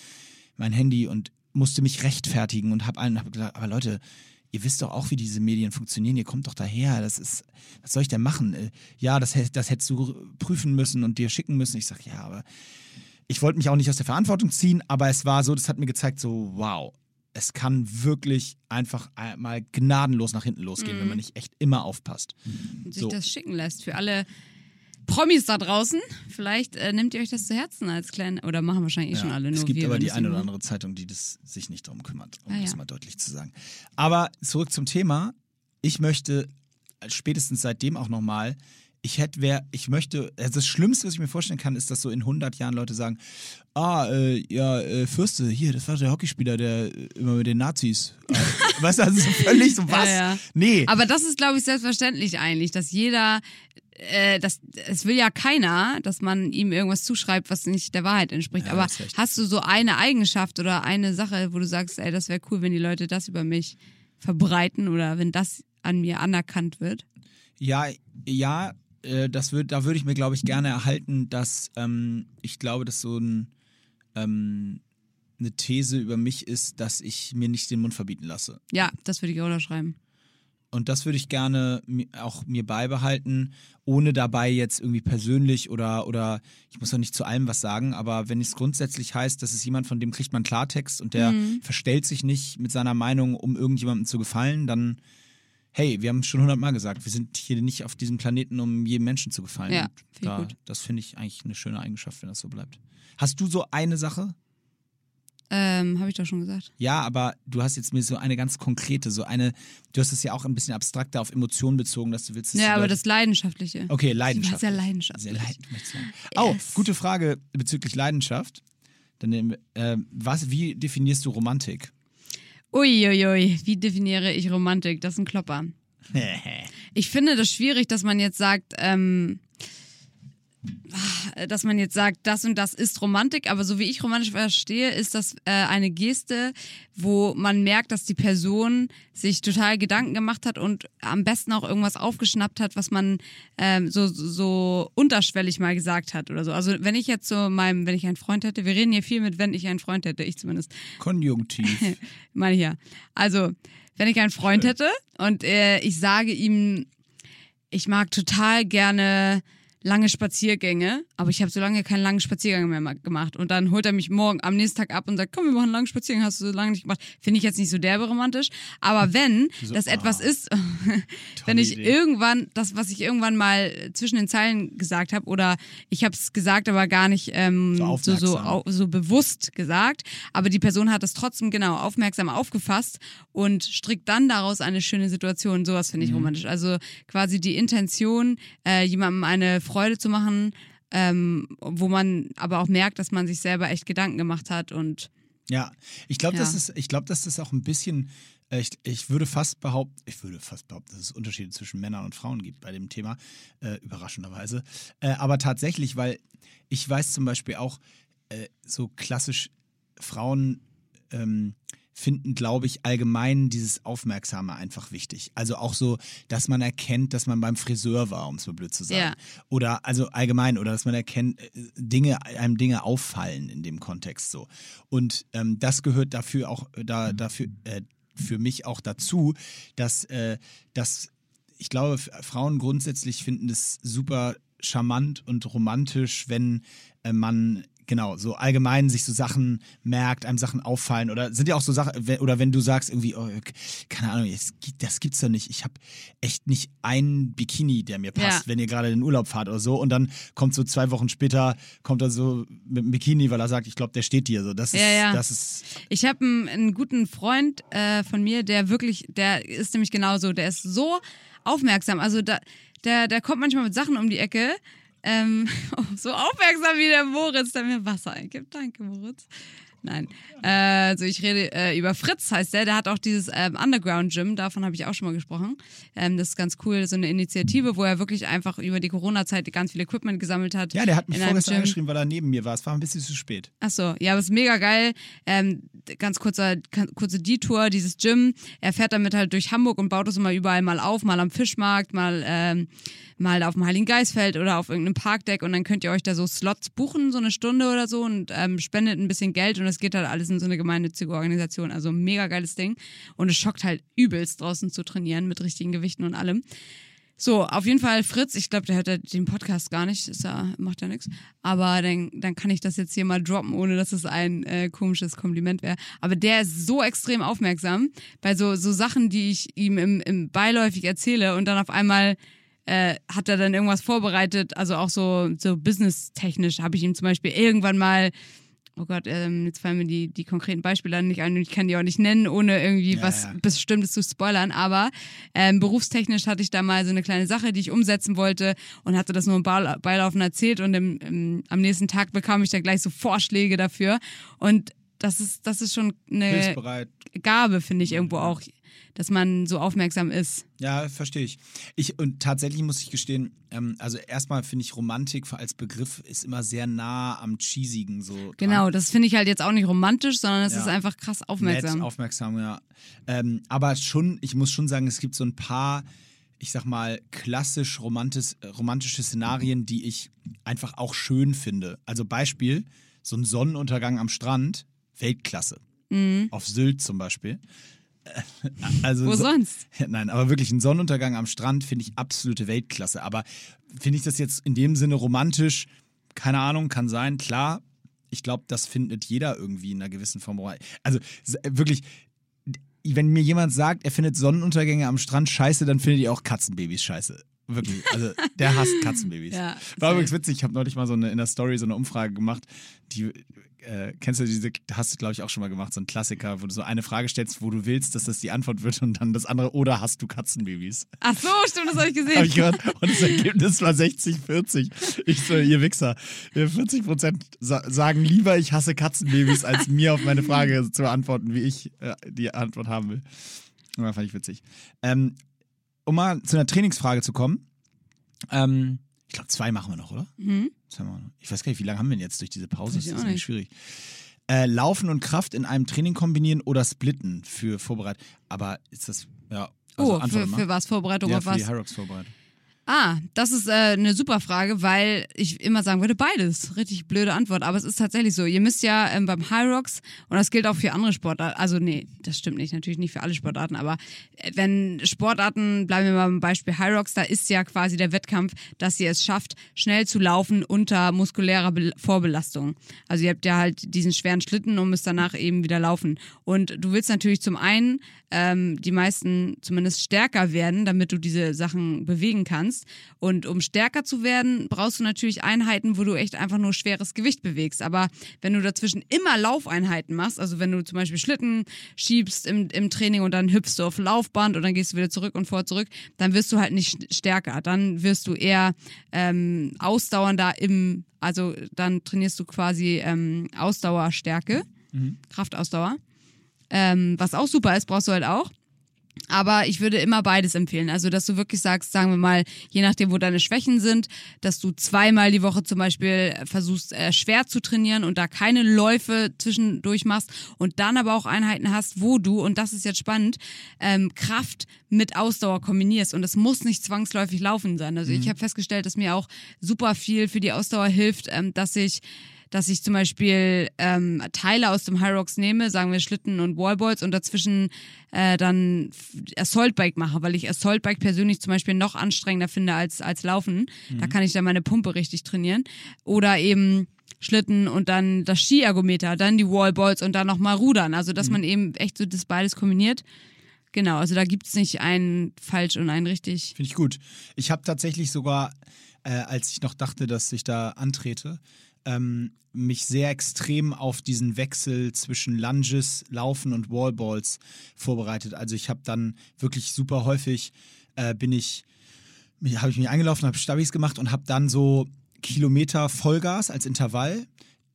mein Handy und musste mich rechtfertigen und habe allen hab gesagt, aber Leute, ihr wisst doch auch, wie diese Medien funktionieren. Ihr kommt doch daher. Das ist, was soll ich denn machen? Äh, Ja, das, das hättest du prüfen müssen und dir schicken müssen. Ich sage, ja, aber ich wollte mich auch nicht aus der Verantwortung ziehen, aber es war so, das hat mir gezeigt, so, wow, es kann wirklich einfach mal gnadenlos nach hinten losgehen, wenn man nicht echt immer aufpasst. und sich So. das schicken lässt. Für alle Promis da draußen, vielleicht äh, nehmt ihr euch das zu Herzen als kleine, oder machen wahrscheinlich eh schon alle nur es gibt wir, aber die eine oder andere Zeitung, die das sich nicht darum kümmert, um Ah, das ja. mal deutlich zu sagen. Aber zurück zum Thema. Ich möchte äh, spätestens seitdem auch nochmal, ich hätte, wer, ich möchte, also das Schlimmste, was ich mir vorstellen kann, ist, dass so in 100 Jahren Leute sagen, ah, äh, ja, äh, Fürste, hier, das war der Hockeyspieler, der äh, immer mit den Nazis, äh, weißt du, also so völlig so was, ja. nee. Aber das ist, glaube ich, selbstverständlich eigentlich, dass jeder äh, das, es will ja keiner, dass man ihm irgendwas zuschreibt, was nicht der Wahrheit entspricht. Ja, Aber hast du so eine Eigenschaft oder eine Sache, wo du sagst, ey, das wäre cool, wenn die Leute das über mich verbreiten oder wenn das an mir anerkannt wird? Ja, ja, äh, das würd, da würde ich mir, glaube ich, gerne erhalten, dass ähm, ich glaube, dass so ein, ähm, eine These über mich ist, dass ich mir nicht den Mund verbieten lasse. Ja, das würde ich auch unterschreiben. Und das würde ich gerne auch mir beibehalten, ohne dabei jetzt irgendwie persönlich oder, oder ich muss doch nicht zu allem was sagen, aber wenn es grundsätzlich heißt, das ist jemand, von dem kriegt man Klartext und der verstellt sich nicht mit seiner Meinung, um irgendjemandem zu gefallen, dann, hey, wir haben es schon hundertmal gesagt, wir sind hier nicht auf diesem Planeten, um jedem Menschen zu gefallen. Ja, da, gut. Das finde ich eigentlich eine schöne Eigenschaft, wenn das so bleibt. Hast du so eine Sache? Ähm, Habe ich doch schon gesagt. Ja, aber du hast jetzt mir so eine ganz konkrete, so eine, du hast es ja auch ein bisschen abstrakter auf Emotionen bezogen, dass du willst. dass Ja, aber Leute- das Leidenschaftliche. Okay, Leidenschaft. sehr leidenschaftlich. Sehr leid- möchtest du sagen. Oh, Yes. gute Frage bezüglich Leidenschaft. Dann, äh, was, wie definierst du Romantik? Uiuiui, wie definiere ich Romantik? Das ist ein Klopper. Ich finde das schwierig, dass man jetzt sagt, ähm, dass man jetzt sagt, das und das ist Romantik, aber so wie ich romantisch verstehe, ist das äh, eine Geste, wo man merkt, dass die Person sich total Gedanken gemacht hat und am besten auch irgendwas aufgeschnappt hat, was man ähm, so, so unterschwellig mal gesagt hat oder so. Also wenn ich jetzt so meinem, wenn ich einen Freund hätte, wir reden hier viel mit, wenn ich einen Freund hätte, ich zumindest, Konjunktiv. meine ich ja. Also, wenn ich einen Freund hätte und äh, ich sage ihm, ich mag total gerne lange Spaziergänge, aber ich habe so lange keinen langen Spaziergang mehr ma- gemacht. Und dann holt er mich morgen am nächsten Tag ab und sagt, komm, wir machen einen langen Spaziergang, hast du so lange nicht gemacht. Finde ich jetzt nicht so derbe romantisch. Aber wenn So, das etwas ah. ist, wenn ich Idee. irgendwann, das, was ich irgendwann mal zwischen den Zeilen gesagt habe, oder ich habe es gesagt, aber gar nicht ähm, So so, so, so bewusst gesagt, aber die Person hat es trotzdem genau aufmerksam aufgefasst und strickt dann daraus eine schöne Situation. Sowas finde ich Mhm. romantisch. Also quasi die Intention, äh, jemandem eine Freude zu machen, ähm, wo man aber auch merkt, dass man sich selber echt Gedanken gemacht hat und Ja, ich glaube, Ja. das ist, ich glaube, dass das auch ein bisschen, äh, ich, ich würde fast behaupten, ich würde fast behaupten, dass es Unterschiede zwischen Männern und Frauen gibt bei dem Thema, äh, überraschenderweise. Äh, aber tatsächlich, weil ich weiß zum Beispiel auch, äh, so klassisch Frauen ähm, finden, glaube ich, allgemein dieses Aufmerksame einfach wichtig. Also auch so, dass man erkennt, dass man beim Friseur war, um es mal blöd zu sagen. Ja. Oder also allgemein, oder dass man erkennt, äh, Dinge, einem Dinge auffallen in dem Kontext so. Und ähm, das gehört dafür auch, da, dafür, äh, für mich auch dazu, dass, äh, dass ich glaube, Frauen grundsätzlich finden es super charmant und romantisch, wenn äh, man genau so allgemein sich so Sachen merkt, einem Sachen auffallen oder sind ja auch so Sachen oder wenn du sagst irgendwie oh, keine Ahnung, gibt, das gibt's doch nicht. Ich habe echt nicht einen Bikini, der mir passt, Ja. wenn ihr gerade in den Urlaub fahrt oder so und dann kommt so zwei Wochen später kommt er so mit dem Bikini, weil er sagt, ich glaube, der steht dir so. Das ist Ja, ja. das ist Ich habe einen, einen guten Freund äh, von mir, der wirklich, der ist nämlich genauso, der ist so aufmerksam. Also da, der, der kommt manchmal mit Sachen um die Ecke. Ähm, so aufmerksam wie der Moritz, der mir Wasser eingibt. Danke, Moritz. Nein. Äh, also ich rede äh, über Fritz, heißt der. Der hat auch dieses ähm, Underground Gym, davon habe ich auch schon mal gesprochen. Ähm, das ist ganz cool, so eine Initiative, wo er wirklich einfach über die Corona-Zeit ganz viel Equipment gesammelt hat. ja, der hat mich vorgestern angeschrieben, weil er neben mir war. Es war ein bisschen zu spät. Ach so, ja, aber es ist mega geil. Ähm, ganz kurzer, kurze Detour, dieses Gym. Er fährt damit halt durch Hamburg und baut es immer überall mal auf, mal am Fischmarkt, mal, ähm, mal auf dem Heiligen Geistfeld oder auf irgendeinem Parkdeck und dann könnt ihr euch da so Slots buchen, so eine Stunde oder so und ähm, spendet ein bisschen Geld und es geht halt alles in so eine gemeinnützige Organisation. Also mega geiles Ding. Und es schockt halt übelst draußen zu trainieren mit richtigen Gewichten und allem. So, auf jeden Fall Fritz, ich glaube, der hört den Podcast gar nicht, ist ja, macht ja nichts. Aber dann, dann kann ich das jetzt hier mal droppen, ohne dass es ein äh, komisches Kompliment wäre. Aber der ist so extrem aufmerksam bei so, so Sachen, die ich ihm im, im beiläufig erzähle und dann auf einmal äh, hat er dann irgendwas vorbereitet, also auch so, so business-technisch habe ich ihm zum Beispiel irgendwann mal Oh Gott, ähm, jetzt fallen mir die, die konkreten Beispiele nicht ein und ich kann die auch nicht nennen, ohne irgendwie Ja, was ja. Bestimmtes zu spoilern. Aber ähm, berufstechnisch hatte ich da mal so eine kleine Sache, die ich umsetzen wollte und hatte das nur im Beil- Beilaufen erzählt und im, im, am nächsten Tag bekam ich dann gleich so Vorschläge dafür. Und das ist, das ist schon eine. Gabe, finde ich irgendwo auch, dass man so aufmerksam ist. Ja, verstehe ich. Ich und tatsächlich muss ich gestehen, ähm, also erstmal finde ich Romantik als Begriff ist immer sehr nah am cheesigen so. dran. Genau, das finde ich halt jetzt auch nicht romantisch, sondern es Ja. ist einfach krass aufmerksam. Nett, aufmerksam, ja. Ähm, aber schon, ich muss schon sagen, es gibt so ein paar, ich sag mal, klassisch romantisch, romantische Szenarien, die ich einfach auch schön finde. Also Beispiel, so ein Sonnenuntergang am Strand, Weltklasse. Auf Sylt zum Beispiel. Also. Wo so- sonst? Nein, aber wirklich ein Sonnenuntergang am Strand finde ich absolute Weltklasse. Aber finde ich das jetzt in dem Sinne romantisch? Keine Ahnung, kann sein, klar. Ich glaube, das findet jeder irgendwie in einer gewissen Form. Also wirklich, wenn mir jemand sagt, er findet Sonnenuntergänge am Strand scheiße, dann findet ihr auch Katzenbabys scheiße. Wirklich. Also der hasst Katzenbabys. Ja, War übrigens witzig, ich habe neulich mal so eine, in der Story so eine Umfrage gemacht, die äh, kennst du diese, hast du glaube ich auch schon mal gemacht, so ein Klassiker, wo du so eine Frage stellst, wo du willst, dass das die Antwort wird und dann das andere, oder hast du Katzenbabys? Ach so, stimmt, das habe ich gesehen. Habe ich gehört. Und das Ergebnis war 60-40. Ich so, ihr Wichser. Ihr 40 Prozent sa sagen lieber, ich hasse Katzenbabys, als mir auf meine Frage zu beantworten, wie ich äh, die Antwort haben will. Ja, fand ich witzig. Ähm, um mal zu einer Trainingsfrage zu kommen. Ähm, ich glaube, zwei machen wir noch, oder? Mhm. Ich weiß gar nicht, wie lange haben wir denn jetzt durch diese Pause? Das ist irgendwie schwierig. Äh, Laufen und Kraft in einem Training kombinieren oder splitten für Vorbereitung. Aber ist das, ja. Also oh, für, mal. für was? Vorbereitung ja, auf für was? die Hyrox Vorbereitung. Ah, das ist äh, eine super Frage, weil ich immer sagen würde, beides. Richtig blöde Antwort. Aber es ist tatsächlich so. Ihr müsst ja ähm, beim High Rocks, und das gilt auch für andere Sportarten, also nee, das stimmt nicht, natürlich nicht für alle Sportarten, aber äh, wenn Sportarten, bleiben wir mal beim Beispiel High Rocks, da ist ja quasi der Wettkampf, dass ihr es schafft, schnell zu laufen unter muskulärer Be Vorbelastung. Also ihr habt ja halt diesen schweren Schlitten und müsst danach eben wieder laufen. Und du willst natürlich zum einen ähm, die meisten zumindest stärker werden, damit du diese Sachen bewegen kannst. Und um stärker zu werden, brauchst du natürlich Einheiten, wo du echt einfach nur schweres Gewicht bewegst. Aber wenn du dazwischen immer Laufeinheiten machst, also wenn du zum Beispiel Schlitten schiebst im, im Training und dann hüpfst du auf Laufband und dann gehst du wieder zurück und vor zurück, dann wirst du halt nicht stärker. Dann wirst du eher ähm, ausdauernder im, also dann trainierst du quasi ähm, Ausdauerstärke, Kraftausdauer. Ähm, was auch super ist, brauchst du halt auch. Aber ich würde immer beides empfehlen. Also, dass du wirklich sagst, sagen wir mal, je nachdem, wo deine Schwächen sind, dass du zweimal die Woche zum Beispiel versuchst, äh, schwer zu trainieren und da keine Läufe zwischendurch machst und dann aber auch Einheiten hast, wo du, und das ist jetzt spannend, ähm, Kraft mit Ausdauer kombinierst. Und es muss nicht zwangsläufig laufen sein. Also, ich habe festgestellt, dass mir auch super viel für die Ausdauer hilft, ähm, dass ich dass ich zum Beispiel ähm, Teile aus dem High Rocks nehme, sagen wir Schlitten und Wallballs und dazwischen äh, dann F- Assault Bike mache, weil ich Assault Bike persönlich zum Beispiel noch anstrengender finde als, als Laufen. Da kann ich dann meine Pumpe richtig trainieren. Oder eben Schlitten und dann das Skiergometer, dann die Wallballs und dann nochmal Rudern. Also dass man eben echt so das beides kombiniert. Genau, also da gibt's nicht ein falsch und ein richtig. Finde ich gut. Ich habe tatsächlich sogar, äh, als ich noch dachte, dass ich da antrete, ähm, mich sehr extrem auf diesen Wechsel zwischen Lunges, Laufen und Wallballs vorbereitet. Also ich habe dann wirklich super häufig äh, bin ich, habe ich mich eingelaufen, habe Stabis gemacht und habe dann so Kilometer Vollgas als Intervall,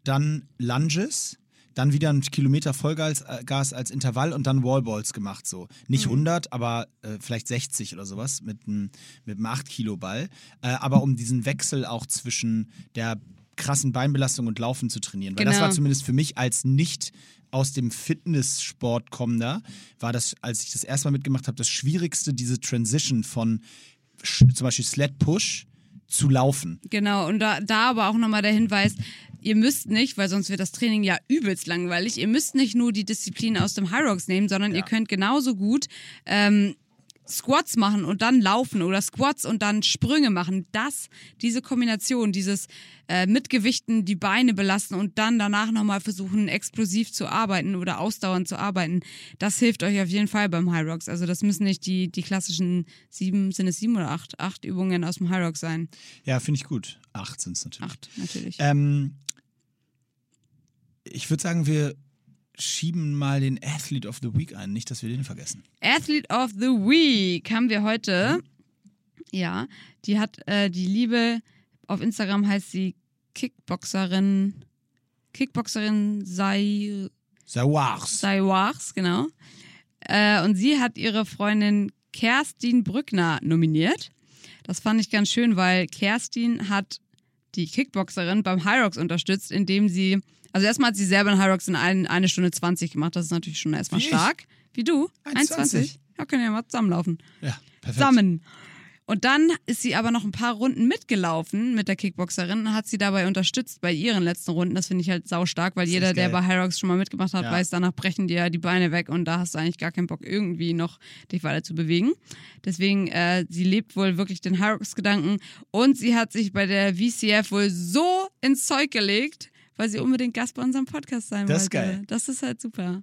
dann Lunges, dann wieder ein Kilometer Vollgas äh, Gas als Intervall und dann Wallballs gemacht so. Nicht 100, aber äh, vielleicht 60 oder sowas mit einem mit einem 8 Kilo Ball. Äh, aber um diesen Wechsel auch zwischen der krassen Beinbelastung und Laufen zu trainieren. Weil das Genau. war zumindest für mich als nicht aus dem Fitnesssport kommender, war das, als ich das erste Mal mitgemacht habe, das Schwierigste, diese Transition von zum Beispiel Sled Push zu laufen. Genau, und da, da aber auch nochmal der Hinweis, ihr müsst nicht, weil sonst wird das Training ja übelst langweilig, ihr müsst nicht nur die Disziplin aus dem High Rocks nehmen, sondern ihr könnt genauso gut ähm, Squats machen und dann laufen oder Squats und dann Sprünge machen. Das, diese Kombination, dieses äh, mit Gewichten die Beine belasten und dann danach nochmal versuchen, explosiv zu arbeiten oder ausdauernd zu arbeiten, das hilft euch auf jeden Fall beim High Rocks. Also das müssen nicht die, die klassischen sieben, sind es sieben oder acht? Acht Übungen aus dem High Rocks sein. Ja, finde ich gut. Acht sind es natürlich. Acht, natürlich. Ähm, ich würde sagen, wir schieben mal den Athlete of the Week ein. Nicht, dass wir den vergessen. Athlete of the Week haben wir heute. Ja, die hat äh, die Liebe, auf Instagram heißt sie Kickboxerin, Kickboxerin sei Sawars. Saiwars, genau. Äh, und sie hat ihre Freundin Kerstin Brückner nominiert. Das fand ich ganz schön, weil Kerstin hat die Kickboxerin beim Rocks unterstützt, indem sie, also erstmal hat sie selber einen High Rocks in ein, eine Stunde 20 gemacht. Das ist natürlich schon erstmal Wie ich? stark. Wie du? 1,20. Ja, können ja mal zusammenlaufen. Ja, perfekt. Zusammen. Und dann ist sie aber noch ein paar Runden mitgelaufen mit der Kickboxerin und hat sie dabei unterstützt bei ihren letzten Runden. Das finde ich halt saustark, weil Das jeder, der bei Hyrox schon mal mitgemacht hat, Ja. weiß, danach brechen dir ja die Beine weg und da hast du eigentlich gar keinen Bock, irgendwie noch dich weiter zu bewegen. Deswegen, äh, sie lebt wohl wirklich den Hyrox-Gedanken und sie hat sich bei der VCF wohl so ins Zeug gelegt, weil sie unbedingt Gast bei unserem Podcast sein Das ist wollte. geil. Das ist halt super.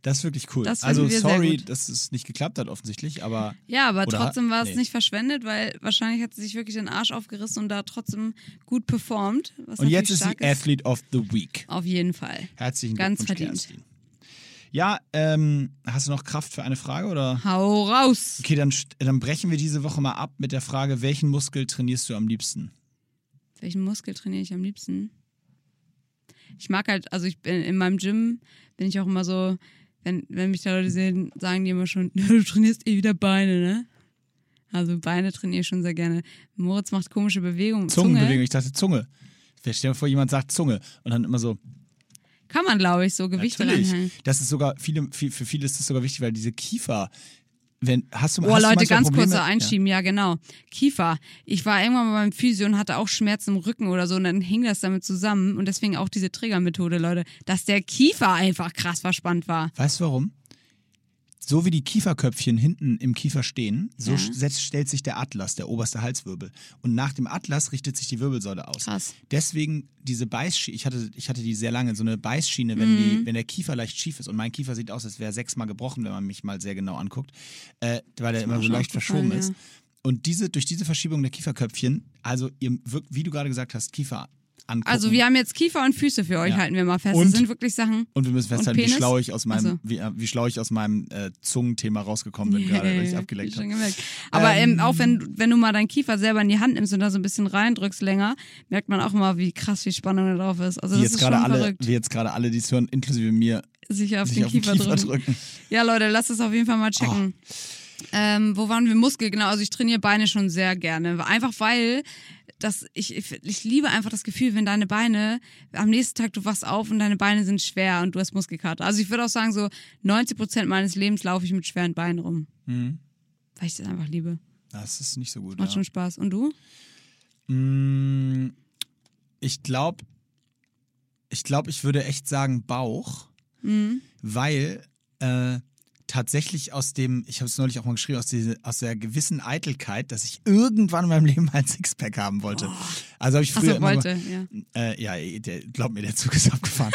Das ist wirklich cool. Das also sorry, dass es nicht geklappt hat offensichtlich, aber Ja, aber trotzdem war es nee. nicht verschwendet, weil wahrscheinlich hat sie sich wirklich den Arsch aufgerissen und da trotzdem gut performt. Und jetzt ist sie ist. Athlete of the Week. Auf jeden Fall. Herzlichen Ganz Glückwunsch, verdient. Kerstin. Ja, ähm, hast du noch Kraft für eine Frage oder? Hau raus! Okay, dann, dann brechen wir diese Woche mal ab mit der Frage, welchen Muskel trainierst du am liebsten? Welchen Muskel trainiere ich am liebsten? Ich mag halt, also ich bin in meinem Gym bin ich auch immer so, wenn, wenn mich da Leute sehen, sagen die immer schon, du trainierst eh wieder Beine, ne? Also Beine trainiere ich schon sehr gerne. Moritz macht komische Bewegungen. Zungenbewegung, ich dachte Zunge. Stell dir vor, jemand sagt Zunge und dann immer so, Kann man, glaube ich, so Gewichte natürlich. reinhängen. Das ist sogar, viele, viel- für viele ist das sogar wichtig, weil diese Kiefer, wenn, hast du Boah, hast du Leute, manchmal ganz Probleme? kurz einschieben, ja. genau. Kiefer. Ich war irgendwann mal beim Physio und hatte auch Schmerzen im Rücken oder so und dann hing das damit zusammen und deswegen auch diese Trägermethode, Leute, dass der Kiefer einfach krass verspannt war. Ja. Weißt du warum? So wie die Kieferköpfchen hinten im Kiefer stehen, so Ja. stellt sich der Atlas, der oberste Halswirbel. Und nach dem Atlas richtet sich die Wirbelsäule aus. Krass. Deswegen diese Beißschiene, ich hatte, ich hatte die sehr lange, so eine Beißschiene, wenn, Mhm. die, wenn der Kiefer leicht schief ist. Und mein Kiefer sieht aus, als wäre er sechsmal gebrochen, wenn man mich mal sehr genau anguckt, äh, weil der immer so leicht verschoben ist. ja. Und diese, durch diese Verschiebung der Kieferköpfchen, also ihr, wirkt- wie du gerade gesagt hast, Kiefer angucken. Also wir haben jetzt Kiefer und Füße für euch, Ja. halten wir mal fest. Und- das sind wirklich Sachen. und wir müssen festhalten, wie schlau ich aus meinem, so. wie, äh, wie schlau ich aus meinem äh, Zungenthema rausgekommen bin, gerade, weil ich abgelenkt habe. Aber Ähm, ähm, auch wenn, wenn du mal deinen Kiefer selber in die Hand nimmst und da so ein bisschen reindrückst länger, merkt man auch immer, wie krass viel Spannung da drauf ist. Also das jetzt ist schon gerade alle, verrückt. wie jetzt gerade alle, die es hören, inklusive mir, Sich auf sich den auf Kiefer, den Kiefer drücken. drücken. Ja, Leute, lasst es auf jeden Fall mal checken. Ähm, wo waren wir? Muskel, genau. Also ich trainiere Beine schon sehr gerne. Einfach weil das, ich, ich, ich liebe einfach das Gefühl, wenn deine Beine, am nächsten Tag du wachst auf und deine Beine sind schwer und du hast Muskelkater. Also ich würde auch sagen, so 90 Prozent meines Lebens laufe ich mit schweren Beinen rum. Mhm. Weil ich das einfach liebe. Das ist nicht so gut. Macht Ja. schon Spaß. Und du? Mm, Ich glaube, ich glaube, ich würde echt sagen Bauch, Mhm. weil äh, tatsächlich aus dem, ich habe es neulich auch mal geschrieben, aus, diese, aus der gewissen Eitelkeit, dass ich irgendwann in meinem Leben mal ein Sixpack haben wollte. Also habe ich früher immer wollte, mal, ja. Äh, ja, der, glaub mir, der Zug ist abgefahren.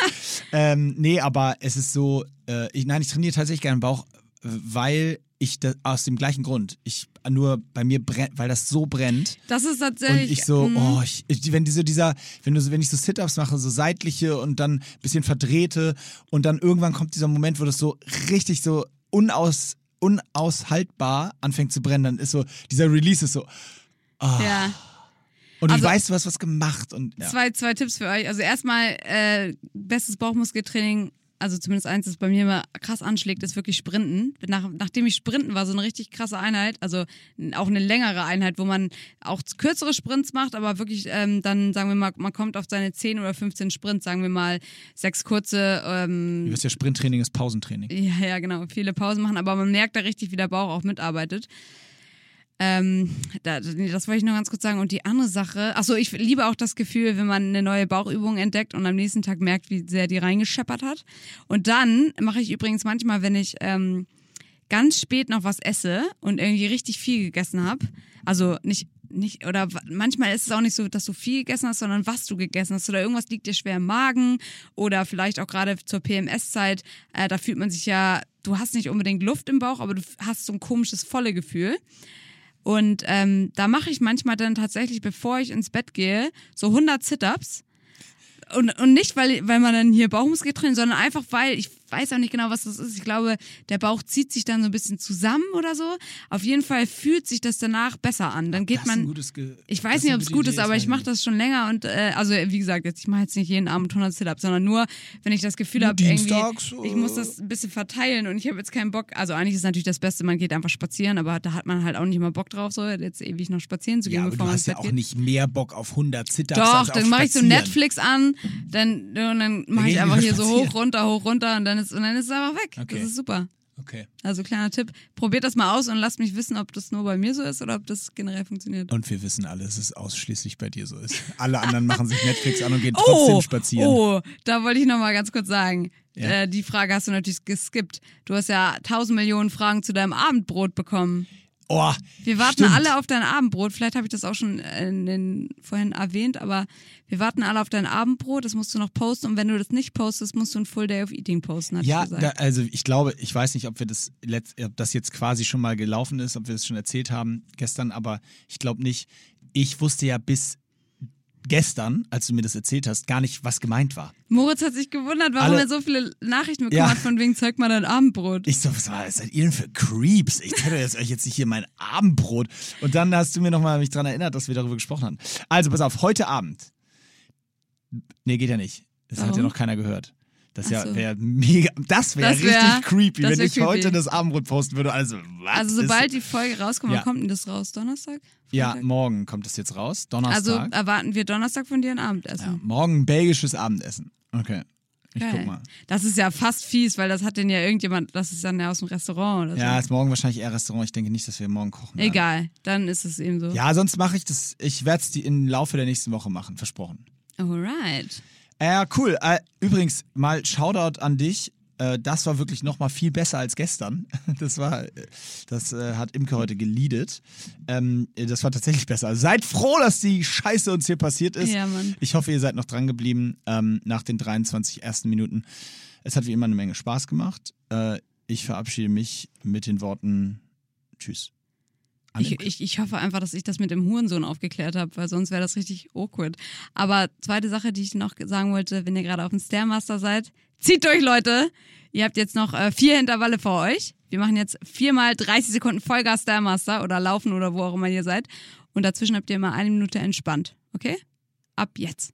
ähm, nee, aber es ist so, äh, ich, nein, ich trainiere tatsächlich gerne Bauch, weil ich das, aus dem gleichen Grund. Ich nur bei mir brennt, weil das so brennt. Das ist Und tatsächlich. ich so, mhm. oh, ich, ich- wenn diese, dieser, wenn du, so- wenn ich so Sit-Ups mache, so seitliche und dann ein bisschen verdrehte und dann irgendwann kommt dieser Moment, wo das so richtig so unaus, unaushaltbar anfängt zu brennen, dann ist so, dieser Release ist so, Ja. und Also- du weißt, du hast was gemacht und ja. Zwei, zwei Tipps für euch. Also erstmal, äh, bestes Bauchmuskeltraining, also zumindest eins, das bei mir immer krass anschlägt, ist wirklich Sprinten. Nach, nachdem ich Sprinten war, so eine richtig krasse Einheit, also auch eine längere Einheit, wo man auch kürzere Sprints macht, aber wirklich ähm, dann, sagen wir mal, man kommt auf seine 10 oder 15 Sprints, sagen wir mal, sechs kurze, ähm, Du weißt ja, Sprinttraining ist Pausentraining. ja, ja, genau. Viele Pausen machen, aber man merkt da richtig, wie der Bauch auch mitarbeitet. Ähm, da, nee, das wollte ich noch ganz kurz sagen. Und die andere Sache, achso, ich liebe auch das Gefühl, wenn man eine neue Bauchübung entdeckt und am nächsten Tag merkt, wie sehr die reingescheppert hat. Und dann mache ich übrigens manchmal, wenn ich ähm, ganz spät noch was esse und irgendwie richtig viel gegessen habe, also nicht nicht oder manchmal ist es auch nicht so, dass du viel gegessen hast, sondern was du gegessen hast oder irgendwas liegt dir schwer im Magen oder vielleicht auch gerade zur PMS-Zeit, äh, da fühlt man sich ja, du hast nicht unbedingt Luft im Bauch, aber du hast so ein komisches volle Gefühl. Und ähm, da mache ich manchmal dann tatsächlich, bevor ich ins Bett gehe, so 100 Sit-Ups. Und, und nicht, weil, weil man dann hier Bauchmuskel trainiert, sondern einfach, weil ich weiß auch nicht genau, was das ist. Ich glaube, der Bauch zieht sich dann so ein bisschen zusammen oder so. Auf jeden Fall fühlt sich das danach besser an. Dann geht Das man. Ich weiß nicht, ob es gut Idee, ist, aber ich mache das schon länger und äh, also wie gesagt, jetzt ich mache jetzt nicht jeden Abend 100 Sit-ups, sondern nur, wenn ich das Gefühl habe, irgendwie, ich muss das ein bisschen verteilen und ich habe jetzt keinen Bock. Also eigentlich ist natürlich das Beste, man geht einfach spazieren, aber da hat man halt auch nicht immer Bock drauf, so jetzt ewig noch spazieren zu gehen, Ja, aber bevor du man ins hast ja auch nicht mehr Bock auf 100 Sit-Ups Doch, als auf dann mache ich so. Netflix an, dann, und dann mache ich einfach hier so spazieren. hoch, runter, hoch, runter und dann ist, und dann ist es einfach weg. Okay. Das ist super. Okay. Also kleiner Tipp, probiert das mal aus und lasst mich wissen, ob das nur bei mir so ist oder ob das generell funktioniert. Und wir wissen alle, dass es ausschließlich bei dir so ist. Alle anderen machen sich Netflix an und gehen trotzdem spazieren. Oh, da wollte ich noch mal ganz kurz sagen. Ja. Äh, die Frage hast du natürlich geskippt. Du hast ja tausend Millionen Fragen zu deinem Abendbrot bekommen. Oh, Wir warten stimmt. alle auf dein Abendbrot. Vielleicht habe ich das auch schon den, vorhin erwähnt, aber wir warten alle auf dein Abendbrot. Das musst du noch posten. Und wenn du das nicht postest, musst du ein Full Day of Eating posten, Ja, ich da, also ich glaube, ich weiß nicht, ob wir das ob das jetzt quasi schon mal gelaufen ist, ob wir das schon erzählt haben gestern, aber ich glaube nicht. Ich wusste ja bis gestern, als du mir das erzählt hast, gar nicht, was gemeint war. Moritz hat sich gewundert, warum Alle- er so viele Nachrichten bekommen Ja. hat, von wegen, zeig mal dein Abendbrot. Ich so, was seid ihr denn für Creeps? Ich zeige euch jetzt nicht hier mein Abendbrot. Und dann hast du mir nochmal mich daran erinnert, dass wir darüber gesprochen haben. Also, pass auf, heute Abend. Nee, geht ja nicht. Das hat ja Warum? noch keiner gehört. Das ja so. wäre mega, das wäre Das wär- richtig creepy, das wenn wär ich heute creepy. das Abendbrot posten würde. Also, was Also ist- sobald die Folge rauskommt, Ja. wann kommt denn das raus? Donnerstag? Ja, Freitag? morgen kommt es jetzt raus, Also Donnerstag. erwarten wir Donnerstag von dir ein Abendessen. ja, morgen ein belgisches Abendessen. Okay. Ich Geil. guck mal. Das ist ja fast fies, weil das hat denn ja irgendjemand, das ist dann ja aus dem Restaurant oder so. Ja, ist morgen wahrscheinlich eher Restaurant. Ich denke nicht, dass wir morgen kochen. werden. Egal, dann ist es eben so. Ja, sonst mache ich das. Ich werde es im Laufe der nächsten Woche machen, versprochen. Alright. Ja, cool. Äh, übrigens, mal Shoutout an dich. Äh, das war wirklich noch mal viel besser als gestern. Das war, das äh, hat Imke heute geleadet. Ähm, äh, das war tatsächlich besser. Also seid froh, dass die Scheiße uns hier passiert ist. Ja, Mann. Ich hoffe, ihr seid noch dran geblieben ähm, nach den 23 ersten Minuten. Es hat wie immer eine Menge Spaß gemacht. Ich verabschiede mich mit den Worten Tschüss. Ich, ich, ich hoffe einfach, dass ich das mit dem Hurensohn aufgeklärt habe, weil sonst wäre das richtig awkward. Aber zweite Sache, die ich noch sagen wollte, wenn ihr gerade auf dem Stairmaster seid, zieht durch, Leute! Ihr habt jetzt noch äh, vier Intervalle vor euch. Wir machen jetzt viermal 30 Sekunden Vollgas Stairmaster oder laufen oder wo auch immer ihr seid. Und dazwischen habt ihr immer eine Minute entspannt. Okay? Ab jetzt.